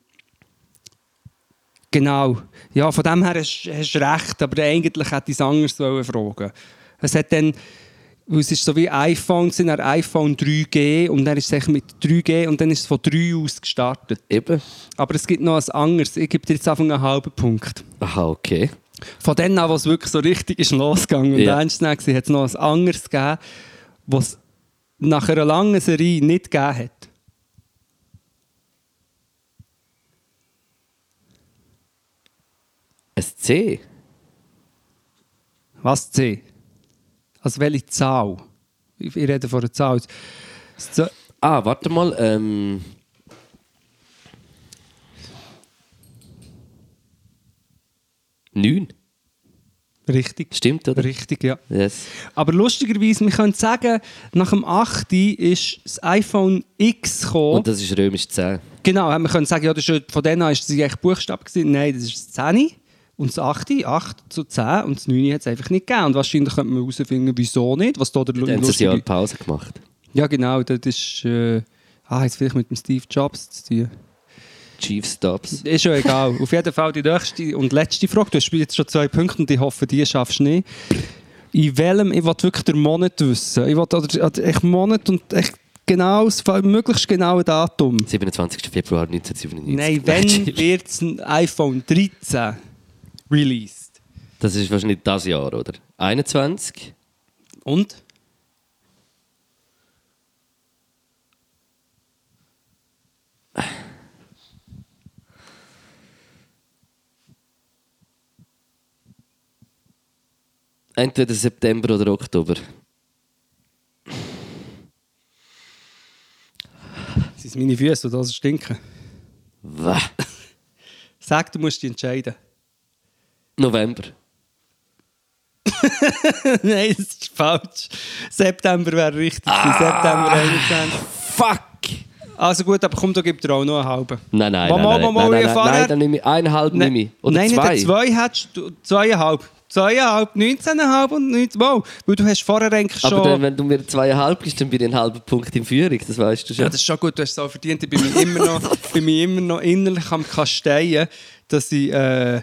genau, ja, von dem her hast du recht, aber eigentlich hätte ich es anders fragen Es hat dann, weil es ist so wie iPhone, sind dann iPhone 3G und dann ist es mit 3G und dann ist es von 3 aus gestartet. Eben. Aber es gibt noch ein anderes. Ich gebe dir jetzt einfach einen halben Punkt. Aha, okay. Von dann an, wo es wirklich so richtig ist losgegangen und Ja. ernst war, hat es noch ein anderes gegeben, was nach einer langen Serie nicht gegeben hat. Ein C. Was C? Also welche Zahl? Ich, ich rede von der Zahl. Ah, warte mal. Ähm, neun. Richtig. Stimmt, oder? Richtig, ja. Yes. Aber lustigerweise, wir können sagen, nach dem 8. ist das iPhone X gekommen. Und das ist römisch 10. Genau, wir können sagen, ja, das ist, von denen ist es eigentlich Buchstabe gewesen. Nein, das ist das 10. Und das 8, 8 zu 10 und das 9 hat es einfach nicht gegeben. Und wahrscheinlich könnte man herausfinden, wieso nicht. Was da der Dann haben sie ein lustige... Jahr Pause gemacht. Ja, genau, das ist... Äh, ah, jetzt vielleicht mit dem Steve Jobs zu tun. Chief Stops. Ist schon egal. Auf jeden Fall die nächste und letzte Frage. Du hast jetzt schon zwei Punkte und ich hoffe, die schaffst du nicht. In welchem, ich will wirklich den Monat wissen. Ich will oder echt Monat und echt genau, möglichst genaue Datum. 27. Februar 1997. Nein, wenn wird ein iPhone 13 released? Das ist wahrscheinlich das Jahr, oder? 21? Und? Entweder September oder Oktober. Sind es meine Füße, die das stinken? Wah. Sag, du musst dich entscheiden. November. Nein, das ist falsch. September wäre richtig. Ah. September 21. Fuck! Also gut, aber komm, da gibt er auch noch einen halben. Nein, nein, Mal, nein, nein, mal, nein, nein, vorher- nein, dann nehme ich eineinhalb nehme ich. Oder Nein, zwei. nicht zwei hättest du, zweieinhalb. Zweieinhalb, 19,5 und 19. Wow, weil du hast vorher eigentlich schon... Aber dann, wenn du mir zweieinhalb gibst, dann bin ich einen halben Punkt in Führung, das weißt du schon. ja, das ist schon gut, du hast es auch verdient. Ich bin mir immer noch, bin mir immer noch innerlich am Kasteien, dass ich äh,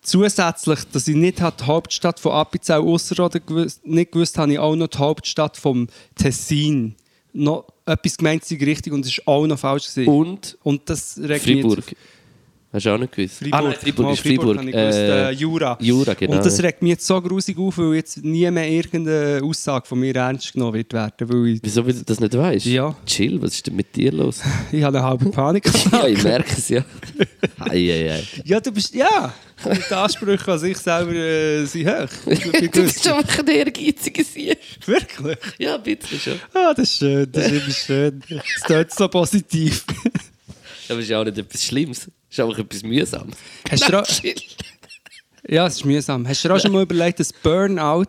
zusätzlich, dass ich nicht die Hauptstadt von Appenzell Ausserrhoden gewusst, nicht gewusst habe, ich auch noch die Hauptstadt vom Tessin. Noch etwas gemeint richtig und es ist auch noch falsch gewesen. Und Und das jetzt Fribourg. Hast du auch nicht gewusst? Freiburg. Ah, nein, Fribourg Mal ist Fribourg. habe ich gewusst, äh, Äh, Jura. Jura, genau. Und das regt mich jetzt so grusig auf, weil jetzt nie mehr irgendeine Aussage von mir ernst genommen wird werden. Weil ich, Wieso, weil du das nicht weißt? Ja. Chill, was ist denn mit dir los? ich habe eine halbe Panik. ja, ich merke es ja. Ei, ei, ei. ja, du bist... Ja, die Ansprüche an sich selber äh, sind hoch. Du bist schon ein ehrgeiziger Sieg. Wirklich? Ja, bisschen schon. Ah, das ist schön, das ist immer schön. Es tut so positiv. Aber es ist ja auch nicht etwas Schlimmes. Es ist einfach etwas Mühsames. Hast du ja, es ist mühsam. Hast du dir auch schon mal überlegt, dass Burnout...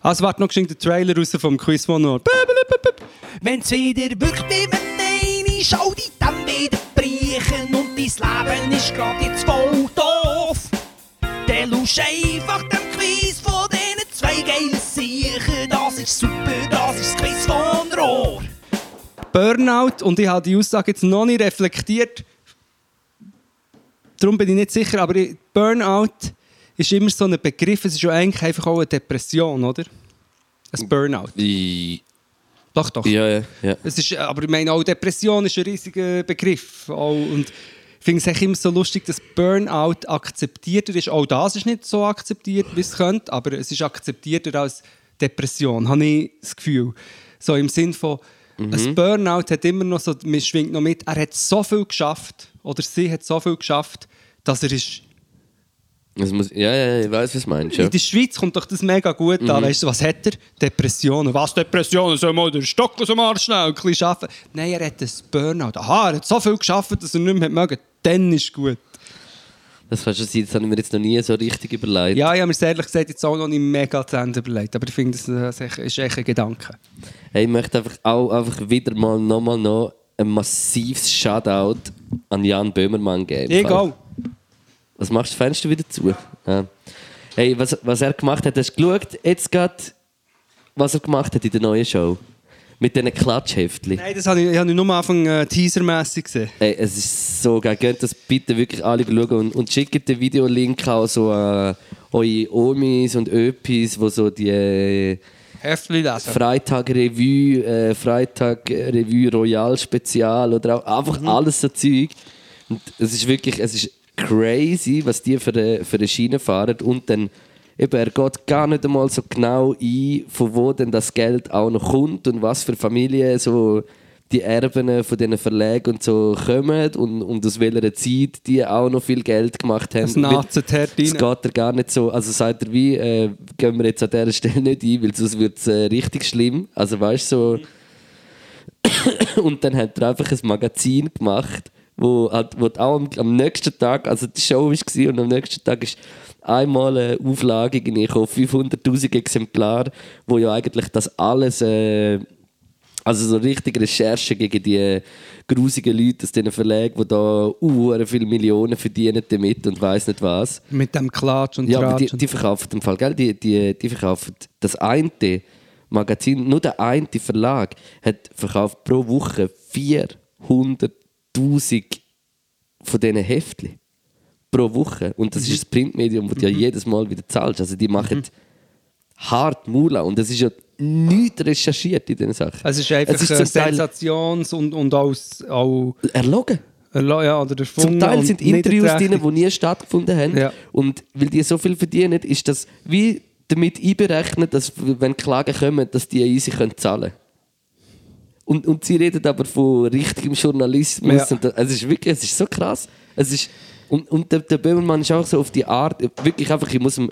Also warte noch geschwind den Trailer raus vom Quiz von Nord. Wenn's wieder wirklich mit eine schau die dann wieder brechen und dein Leben ist grad jetzt voll doof. Dann lusch einfach dem Quiz von diesen zwei geilen Siechen. Das ist super, das ist das Quiz von Rohr. Burnout und ich habe die Aussage jetzt noch nicht reflektiert. Darum bin ich nicht sicher, aber Burnout ist immer so ein Begriff. Es ist ja eigentlich einfach auch eine Depression, oder? Ein Burnout. I- Doch, doch. Ja, ja, ja. Es ist, aber ich meine, auch Depression ist ein riesiger Begriff. Auch, und ich finde es immer so lustig, dass Burnout akzeptierter ist. Auch das ist nicht so akzeptiert, wie es könnte, aber es ist akzeptierter als Depression, habe ich das Gefühl. So im Sinn von, ein Burnout hat immer noch so, man schwingt noch mit, er hat so viel geschafft, oder sie hat so viel geschafft, dass er ist muss, ja, ja, ich weiß, was du meinst. Ja. in der Schweiz kommt doch das mega gut an. Weißt du, was hat er? Depressionen. Was Depressionen? Soll mal den Stock aus dem Arsch schnell ein bisschen arbeiten? Nein, er hat ein Burnout. Aha, er hat so viel geschafft, dass er nicht mehr mögen. Dann ist gut. Das kannst du sein, das habe ich mir jetzt noch nie so richtig überlegt. Ja, ich habe mir ehrlich gesagt jetzt auch noch nicht mega zu Ende überlegt. Aber ich finde, das ist echt- ein Gedanke. Hey, ich möchte einfach auch einfach wieder mal nochmal noch ein massives Shoutout an Jan Böhmermann geben. Auch. Was machst du? Fenster wieder zu? Ja. Hey, was, was er gemacht hat, hast du geschaut, jetzt gerade, was er gemacht hat in der neuen Show? Mit diesen Klatschheftchen. Nein, das habe ich, ich habe nur am Anfang äh, teasermässig gesehen. Ey, es ist so geil. Könnt das bitte wirklich alle schauen und, und schickt den Videolink auch so an eure Omis und Öpis, wo so die äh, Heftli lesen. Freitag Revue, äh, Freitag Revue Royal Spezial oder auch einfach alles so Zeug. Und es ist wirklich, es ist crazy, was die für eine, für eine Schiene fahren und dann eben, er geht gar nicht einmal so genau ein, von wo denn das Geld auch noch kommt und was für Familien so die Erben von diesen Verlagen und so kommen und, und aus welcher Zeit die auch noch viel Geld gemacht haben. Das nazet es rein. geht er gar nicht so. Also sagt er wie, äh, gehen wir jetzt an dieser Stelle nicht ein, weil sonst wird es äh, richtig schlimm. Also weißt du, so. und dann hat er einfach ein Magazin gemacht, wo, halt, wo auch am, am nächsten Tag, also die Show war und am nächsten Tag ist einmal eine Auflage irgendwie gekommen, 500'000 Exemplare, wo ja eigentlich das alles... Äh, also so richtig Recherche gegen die grusigen Leute aus diesen Verlagen, die da uh, viele Millionen verdienen damit und weiß nicht was. Mit dem Klatsch und Ja, aber die, die verkaufen im Fall, gell? Die, die, die verkaufen das eine Magazin, nur der eine Verlag hat verkauft pro Woche 400'000 von diesen Heftchen. Pro Woche. Und das ist das Printmedium, das du ja jedes Mal wieder zahlst. Also die machen hart Mula und es ist ja nichts recherchiert in diesen Sachen. es ist einfach es ist Teil Sensations- und, und auch, auch erlogen. ja, Zum Teil sind Interviews drin, die nie stattgefunden haben. Ja. Und weil die so viel verdienen, ist das wie damit einberechnet, dass wenn Klagen kommen, dass die easy können zahlen und, und sie reden aber von richtigem Journalismus. Ja. Und da, es ist wirklich, es ist so krass. Es ist, und und der, der Böhmermann ist auch so auf die Art, wirklich einfach, ich muss ihm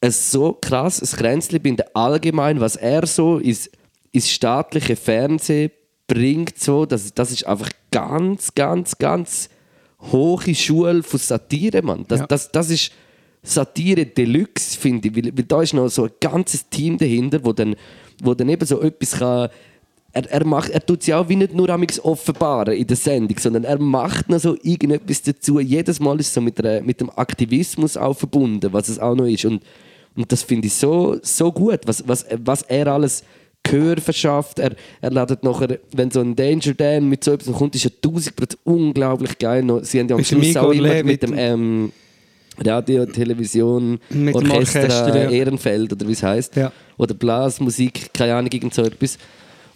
es so krass ein Kränzchen binden, allgemein, was er so ins, ins staatliche Fernsehen bringt, so, das, das ist einfach ganz, ganz, ganz hohe Schule von Satire, Mann. Das, Ja. das, das ist Satire Deluxe, finde ich, weil, weil da ist noch so ein ganzes Team dahinter, wo dann, wo dann eben so etwas kann er, er, macht, er tut es ja auch wie nicht nur amigs offenbaren in der Sendung, sondern er macht noch so irgendetwas dazu. Jedes Mal ist es so mit, der, mit dem Aktivismus auch verbunden, was es auch noch ist. Und, und das finde ich so, so gut, was, was, was er alles Gehör verschafft. Er, er ladet nachher, wenn so ein Danger Dan mit so etwas kommt, ist er 1000% unglaublich geil. Sie haben ja am Ist Schluss auch immer mit dem ähm, Radio, Television, Mit Orchester, Orchester, ja. Ehrenfeld oder wie es heißt Ja. oder Blasmusik, keine Ahnung, irgend so etwas.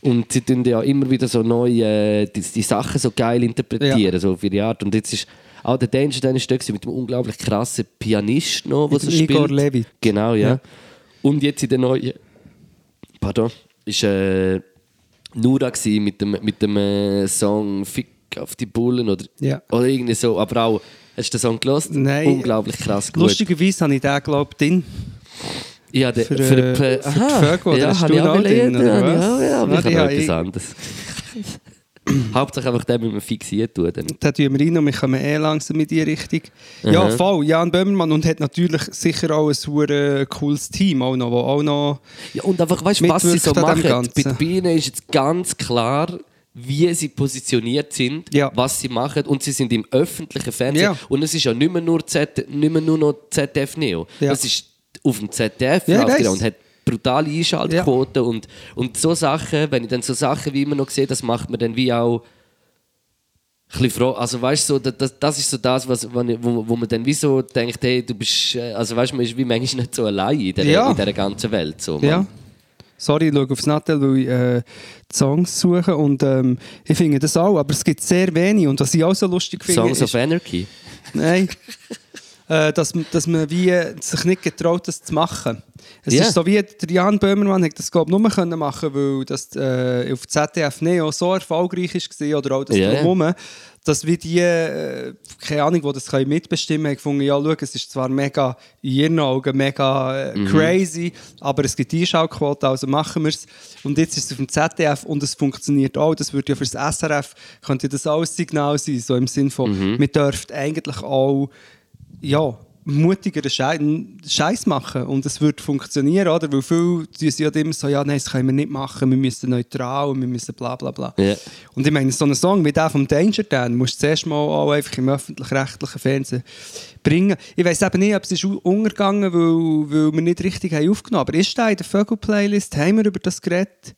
Und sie tun ja immer wieder so neue, äh, die, die Sachen so geil interpretieren, so auf ihre Art. Und jetzt ist auch der Danger da gewesen mit dem unglaublich krassen Pianist noch, Mit was er dem spielt. Igor Levit. Genau, ja. Ja. Und jetzt in der neuen, pardon, ist äh, Nura mit dem, mit dem äh, Song Fick auf die Bullen oder, Ja. oder irgendwie so. Aber auch, hast du den Song gelost? Nein. Unglaublich krass gut. Lustigerweise habe ich den, glaube ich, drin. Ja, der, Für, für, äh, für, für die Vögel, oder ja, auch gelesen, drin, oder ja, was? ja, ja, aber Ja, ich habe etwas anderes. Hauptsache einfach den mit dem fixiert tun. Dann. Da tun wir rein und wir kommen eh langsam in die Richtung. Ja, Aha. voll. Jan Böhmermann und hat natürlich sicher auch ein super cooles Team, auch noch, wo auch noch Ja, und einfach, weißt du, was sie so machen? Bei den Bienen ist jetzt ganz klar, wie sie positioniert sind, Ja. was sie machen und sie sind im öffentlichen Fernsehen. Ja. Und es ist ja nicht mehr nur, Z, nicht mehr nur noch ZDF Neo. Ja. Das ist auf dem ZDF Ja, genau und hat brutale Einschaltquoten und, und so Sachen, wenn ich dann so Sachen wie immer noch sehe, das macht man dann wie auch ein bisschen froh. Also weißt du, so, das- das, ist so das, was, wo, wo, man dann wie so denkt, hey, du bist, äh, also weißt du, man ist wie manchmal nicht so allein in dieser, Ja. in dieser ganzen Welt. So, Ja. Sorry, ich schaue aufs Nattel, weil ich äh, Songs suche und ähm, ich finde das auch, aber es gibt sehr wenig und was ich auch so lustig finde, Songs ist, of Anarchy. nein, dass, dass man wie sich nicht getraut, das zu machen. Es Ja. ist so wie der Jan Böhmermann hat das glaube ich nur können machen, weil das äh, auf ZDF Neo so erfolgreich war oder auch das ja. drumherum, dass wie die, äh, keine Ahnung, die das können mitbestimmen haben, gefunden, ja, schau, es ist zwar mega, in ihren Augen mega äh, Mhm. crazy, aber es gibt Einschaltquoten, also machen wir es. Und jetzt ist es auf dem ZDF und es funktioniert auch. Das würde ja für das SRF, könnte das auch ein Signal sein, so im Sinn von, Mhm. wir dürfen eigentlich auch, ja, mutigeren Schei- Scheiß machen und es würde funktionieren, oder? Weil viele sind ja immer so, ja, nein, das können wir nicht machen, wir müssen neutral und wir müssen bla bla bla. Ja. Und ich meine, so einen Song wie der vom Danger Dan musst du zuerst mal auch einfach im öffentlich-rechtlichen Fernsehen bringen. Ich weiß eben nicht, ob es ist untergegangen, weil, weil wir nicht richtig haben aufgenommen haben. Aber ist der in der Vögel-Playlist? Haben wir über das geredet?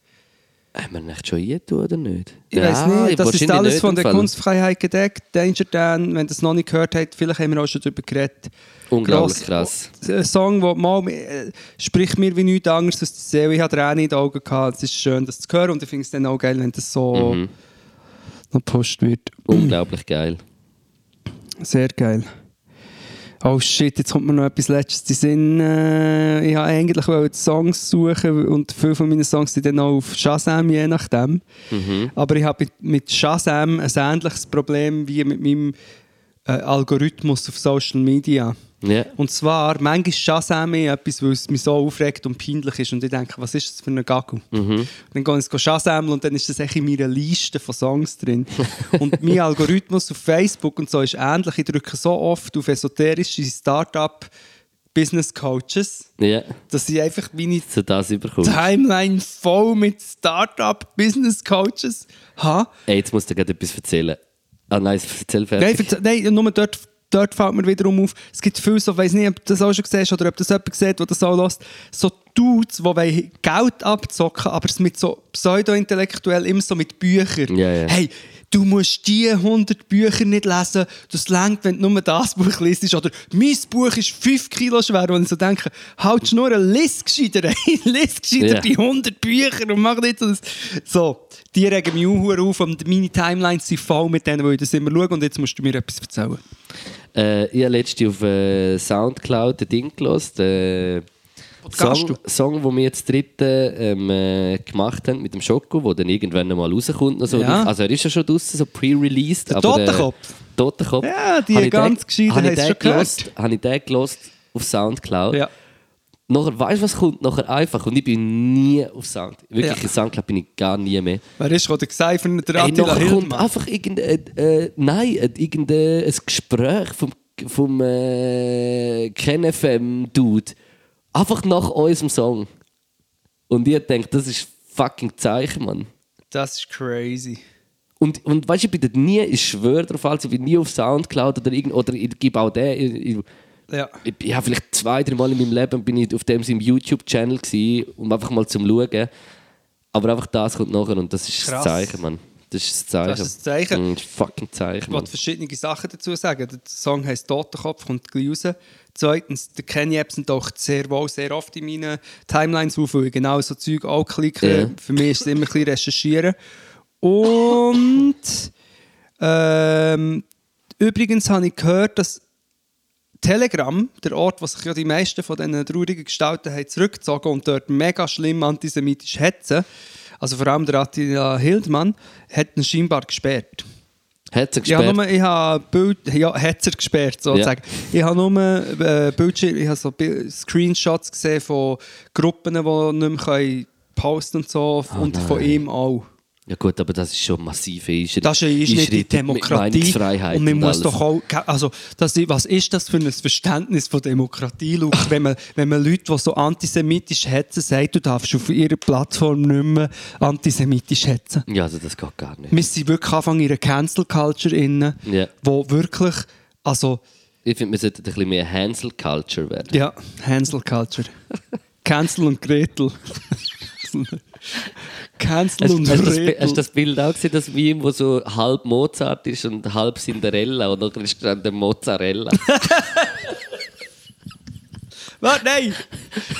Haben wir nicht schon eingetan oder nicht? Ich weiß nicht. Das ist alles von der. Kunstfreiheit gedeckt. Danger Dan, wenn ihr es noch nicht gehört habt, vielleicht haben wir auch schon darüber geredet. Unglaublich Gross- krass. Ein Song, der mal äh, spricht mir wie nichts anderes aus der Seele. Ich hatte Tränen in den Augen gehabt. Es ist schön, das zu hören und ich finde es dann auch geil, wenn das so Mhm. noch gepostet wird. Unglaublich geil. Sehr geil. Oh shit, jetzt kommt mir noch etwas Letztes in Sinn. Äh, ich wollte eigentlich Songs suchen und viele von meinen Songs sind dann auch auf Shazam, je nachdem. Aber ich habe mit- mit Shazam ein ähnliches Problem wie mit meinem äh, Algorithmus auf Social Media. Ja. Und zwar, manchmal Shazam ich etwas, weil es mich so aufregt und peinlich ist und ich denke, was ist das für ein Gagel? Mhm. Dann gehe ich Shazam und dann ist das echt in meiner Liste von Songs drin. und mein Algorithmus auf Facebook und so ist ähnlich. Ich drücke so oft auf esoterische Start-up Business Coaches, ja. dass ich einfach meine. Timeline voll mit Start-up Business Coaches habe. Ey, jetzt musst du dir gerade etwas erzählen. Ah nein, erzähl fertig. Nein, verze- nein, nur dort, dort fällt mir wiederum auf, es gibt viele, so, ich weiß nicht, ob du das auch schon gesehen hast oder ob das jemand sieht, der das auch lässt, so Dudes, die Geld abzocken, aber es mit so pseudo-intellektuell, immer so mit Büchern. Ja, ja. Hey, du musst die 100 Bücher nicht lesen, das längt, wenn du nur das Buch liest. Oder mein Buch ist 5 Kilo schwer, und ich so denke, halt nur lies gescheiter, ey, lies gescheiter Ja. die 100 Bücher und mach nicht so das. So, die regen mich auch auf und meine Timelines sind voll mit denen, weil ich das immer schaue und jetzt musst du mir etwas erzählen. Äh, ich habe letztens auf äh, Soundcloud ein Ding gehört. Äh, Podcast Song, Song, den wir jetzt dritte ähm, äh, gemacht haben mit dem Schoko, der dann irgendwann mal rauskommt. noch So. Ja. Also er ist ja schon draußen, so pre-released. Der aber, Totenkopf. Äh, Totenkopf. Ja, die Habe ich ganz den- Gescheiten habe ich haben es den schon gehört. Habe ich den gelost auf Soundcloud. Ja. Nachher, weißt du, was kommt nachher einfach? Und ich bin nie auf Sound. Wirklich, Ja. in Soundcloud bin ich gar nie mehr. Wer ist der Cypher, der Ey, Attila nachher kommt Hildmann? einfach irgendein, äh, nein, äh, irgendein ein Gespräch vom, vom äh, KenFM-Dude. Einfach nach unserem Song. Und ich denke, das ist fucking Zeichen, Mann. Das ist crazy. Und, und weißt du, ich bin dort nie, ich schwöre darauf, also ich bin nie auf Soundcloud oder irgend, oder ich gebe auch den. Ich, ich, Ja. ich, ich habe vielleicht zwei, drei Mal in meinem Leben bin ich auf dem YouTube-Channel um einfach mal zum Schauen. Aber einfach das kommt nachher und das ist Krass. das Zeichen, Mann. Das ist das Zeichen. Das ist das Zeichen. Mm, das ist fucking Zeichen, Ich wollte verschiedene Sachen dazu sagen. Der Song heisst Totenkopf, kommt gleich raus. Zweitens, der Kenny Epson taucht sehr wohl sehr oft in meinen Timelines auf, weil ich genau so Zeug auch klicke. Ja. Für mich ist es immer ein bisschen recherchieren. Und ähm, übrigens habe ich gehört, dass Telegram, der Ort, wo sich ja die meisten von diesen traurigen Gestalten haben zurückgezogen und dort mega schlimm antisemitisch hetzen, also vor allem der Attila Hildmann, hat ihn scheinbar gesperrt. Hat er Ich habe, gesperrt? nur, ich habe Bild, ja, hat er gesperrt, sozusagen. Ich habe nur äh, Bildschirm, ich habe so Screenshots gesehen von Gruppen, die nicht mehr können posten und so, und von ihm auch. Ja gut, aber das ist schon massiv Einschritt. Das ist nicht die Demokratie. Und man muss doch auch, also, das, was ist das für ein Verständnis von Demokratie, Luke, wenn man, wenn man Leute, die so antisemitisch hetzen, sagt, du darfst auf ihrer Plattform nicht mehr antisemitisch hetzen. Ja, also das geht gar nicht. Wir sind wirklich Anfang in einer Cancel Culture inne, Ja. wo wirklich, also, Ich finde, wir sollten ein bisschen mehr Hansel-Culture werden. ja, Hansel Culture. Cancel und Gretel. Cancel Hast, und hast, du das, hast du das Bild auch gesehen, das Meme, wo so halb Mozart ist und halb Cinderella und dann ist gerade der Mozzarella. Warte, nein!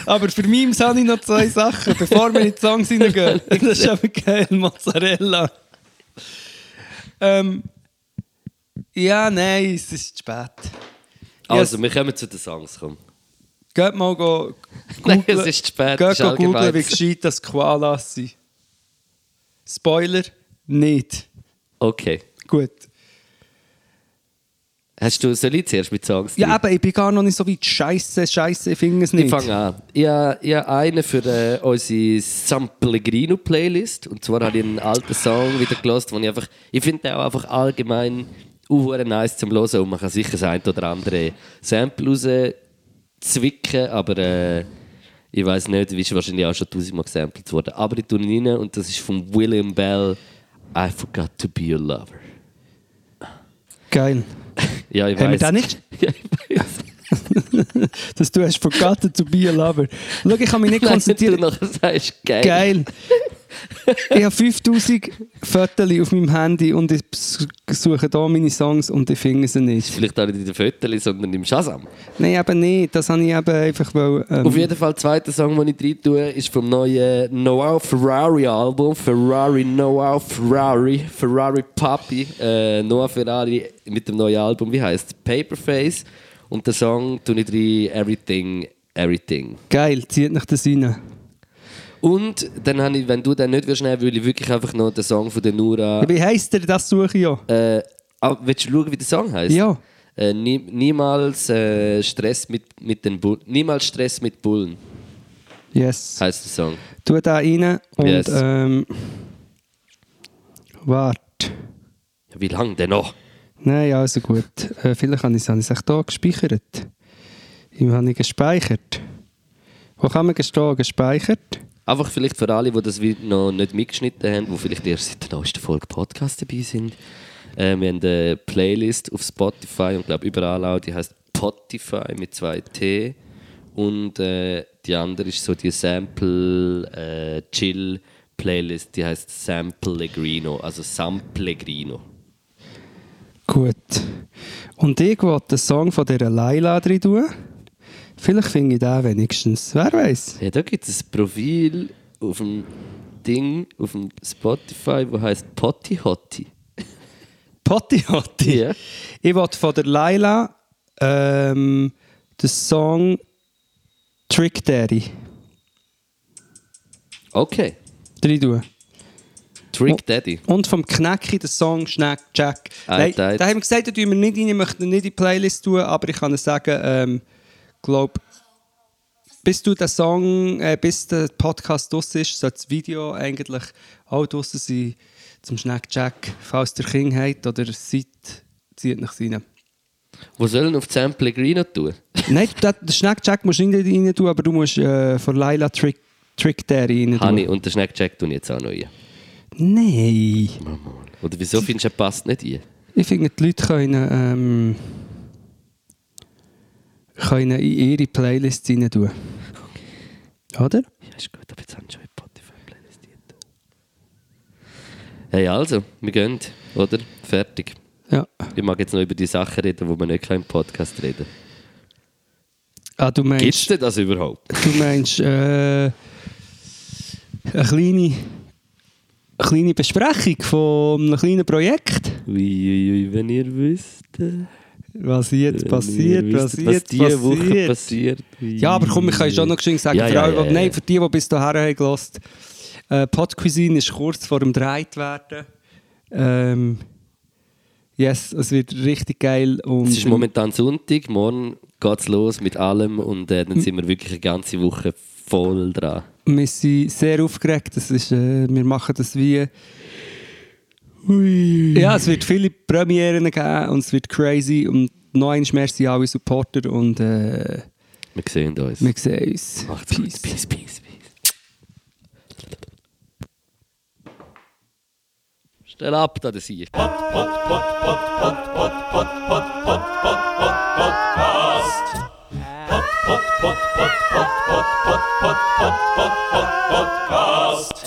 Aber für Memes habe ich noch zwei Sachen, bevor wir in die Songs hineingehen. Das ist aber geil, Mozzarella. Ähm, ja, nein, es ist zu spät. Also, wir kommen zu den Songs. Komm. Geht mal go, Nein, googlen- es ist spät, Geht go googlen, wie gescheit das Koalas sind. Spoiler, nicht. Okay. Gut. Hast du, soll ich zuerst mit Songs Ja, aber ich bin gar noch nicht so weit. Scheiße, Scheiße, ich finde es nicht. Ich fange an. Ich habe, ich habe einen für äh, unsere San Pellegrino Playlist. Und zwar habe ich einen alten Song wieder gelost, wo ich einfach, ich finde den auch einfach allgemein uh, nice zum Hören und man kann sicher das ein oder andere Sample rauszwicken, aber äh, ich weiß nicht, wie ist wahrscheinlich auch schon tausendmal gesampelt worden. Aber ich tue ihn rein und das ist von William Bell. I forgot to be a lover. Geil. Ja, ich Haben wir weiß. nicht? Ja, ich weiß. Dass du hast forgotten to be a lover. Schau, ich kann mich nicht Nein, konzentrieren. Du nachher sagst, geil. Geil. Ich habe 5000 Fotos auf meinem Handy und ich suche hier meine Songs und ich finde sie nicht. Vielleicht auch nicht in den Fotos, sondern im Shazam. Nein, eben nicht. Das habe ich eben einfach weil, ähm, Auf jeden Fall, der zweite Song, den ich rein tue, ist vom neuen Noah Ferrari Album. Ferrari, Noah Ferrari, Ferrari Papi. Äh, Noah Ferrari mit dem neuen Album, wie heißt Paperface. Und den Song tue ich rein Everything, Everything. Geil, zieht nach das rein. Und dann habe ich, wenn du den nicht willst nehmen, will ich wirklich einfach noch den Song von der Nura. Wie heisst der? Das suche ich ja. Äh, ah, willst du schauen, wie der Song heißt? Ja. Äh, nie, niemals äh, Stress mit, mit den Bullen. Niemals Stress mit Bullen Yes. heißt der Song. Tu da rein und Yes. ähm, warte. Ja, wie lange denn noch? Nein, also gut. Äh, vielleicht habe ich es ich echt hier gespeichert. Wie habe ich gespeichert? Wo kann man gestehen? Gespeichert? Einfach vielleicht für alle, die das Video noch nicht mitgeschnitten haben, die vielleicht erst seit der neuesten Folge Podcast dabei sind. Äh, wir haben eine Playlist auf Spotify und glaube überall auch, die heißt Spotify mit zwei T. Und äh, die andere ist so die Sample äh, Chill Playlist, die heißt Samplegrino, also Samplegrino. Gut. Und ich wollte den Song von dieser Laila drin tun. Vielleicht finde ich den wenigstens. Wer weiß? Ja, da gibt es ein Profil auf dem Ding, auf dem Spotify, wo heißt Potty Hotty. Potti Hotti. Ja. Ich wollte von der Laila ähm, den Song Trick Daddy Okay. drin tun. Trick. Daddy. Und vom Knäcki den Song Schnack Jack. Nein. Da haben wir gesagt, da tun wir nicht rein, ich möchte ihn nicht in die Playlist tun, aber ich kann sagen, ähm, glaub, bis du den Song, äh, bis der Podcast draus ist, sollte das Video eigentlich auch draussen sein zum Schnack Jack. Falls der King hat oder seid, zieht nach rein. Wo sollen auf Samplegrino tun? Nein, den den Schnack Jack musst du nicht rein tun, aber du musst äh, von Laila Trick, Trick Daddy rein tun. Honey und den Snackjack tun jetzt auch noch ein. Nein. Oder wieso findest du, er passt nicht ein? Ich finde, die Leute können, ähm, können in ihre Playlist rein tun. Oder? Ja, ist gut, aber jetzt haben sie schon in Spotify Playlist drin. Hey, also, wir gehen, oder? Fertig. Ja. Ich mag jetzt noch über die Sachen reden, wo man nicht im Podcast reden Ah, du meinst, denn das überhaupt? du meinst äh, eine kleine, eine kleine Besprechung von einem kleinen Projekt? Uiuiui, wenn ihr wisst. Was jetzt wenn passiert, ihr was was jetzt diese Woche passiert. passiert. Ja, aber komm, ich kann schon noch geschwind sagen, Ja, für, ja, alle, ja, ja. Nein, für die, die bis dahin haben gehört, äh, Pod Cuisine ist kurz vor dem Dreit werden. Ähm, yes, es wird richtig geil. Und Es ist momentan Sonntag, morgen geht es los mit allem und äh, dann sind wir wirklich eine ganze Woche voll dran. wir sind sehr aufgeregt. Das ist, äh, wir machen das wie. Ja, es wird viele Premieren geben und es wird crazy. Und noch einmal merci alle Supporter und äh, wir sehen uns. Wir sehen uns. Macht's peace. gut. Peace, peace, peace. Stell ab, da das hier. Pod, pod, pod, pod, pod, pod, pod, pod, pod, pod, pod, podcast. Pod, pod, pod, pod, pod, pod, pod, pod, pod, pod, podcast.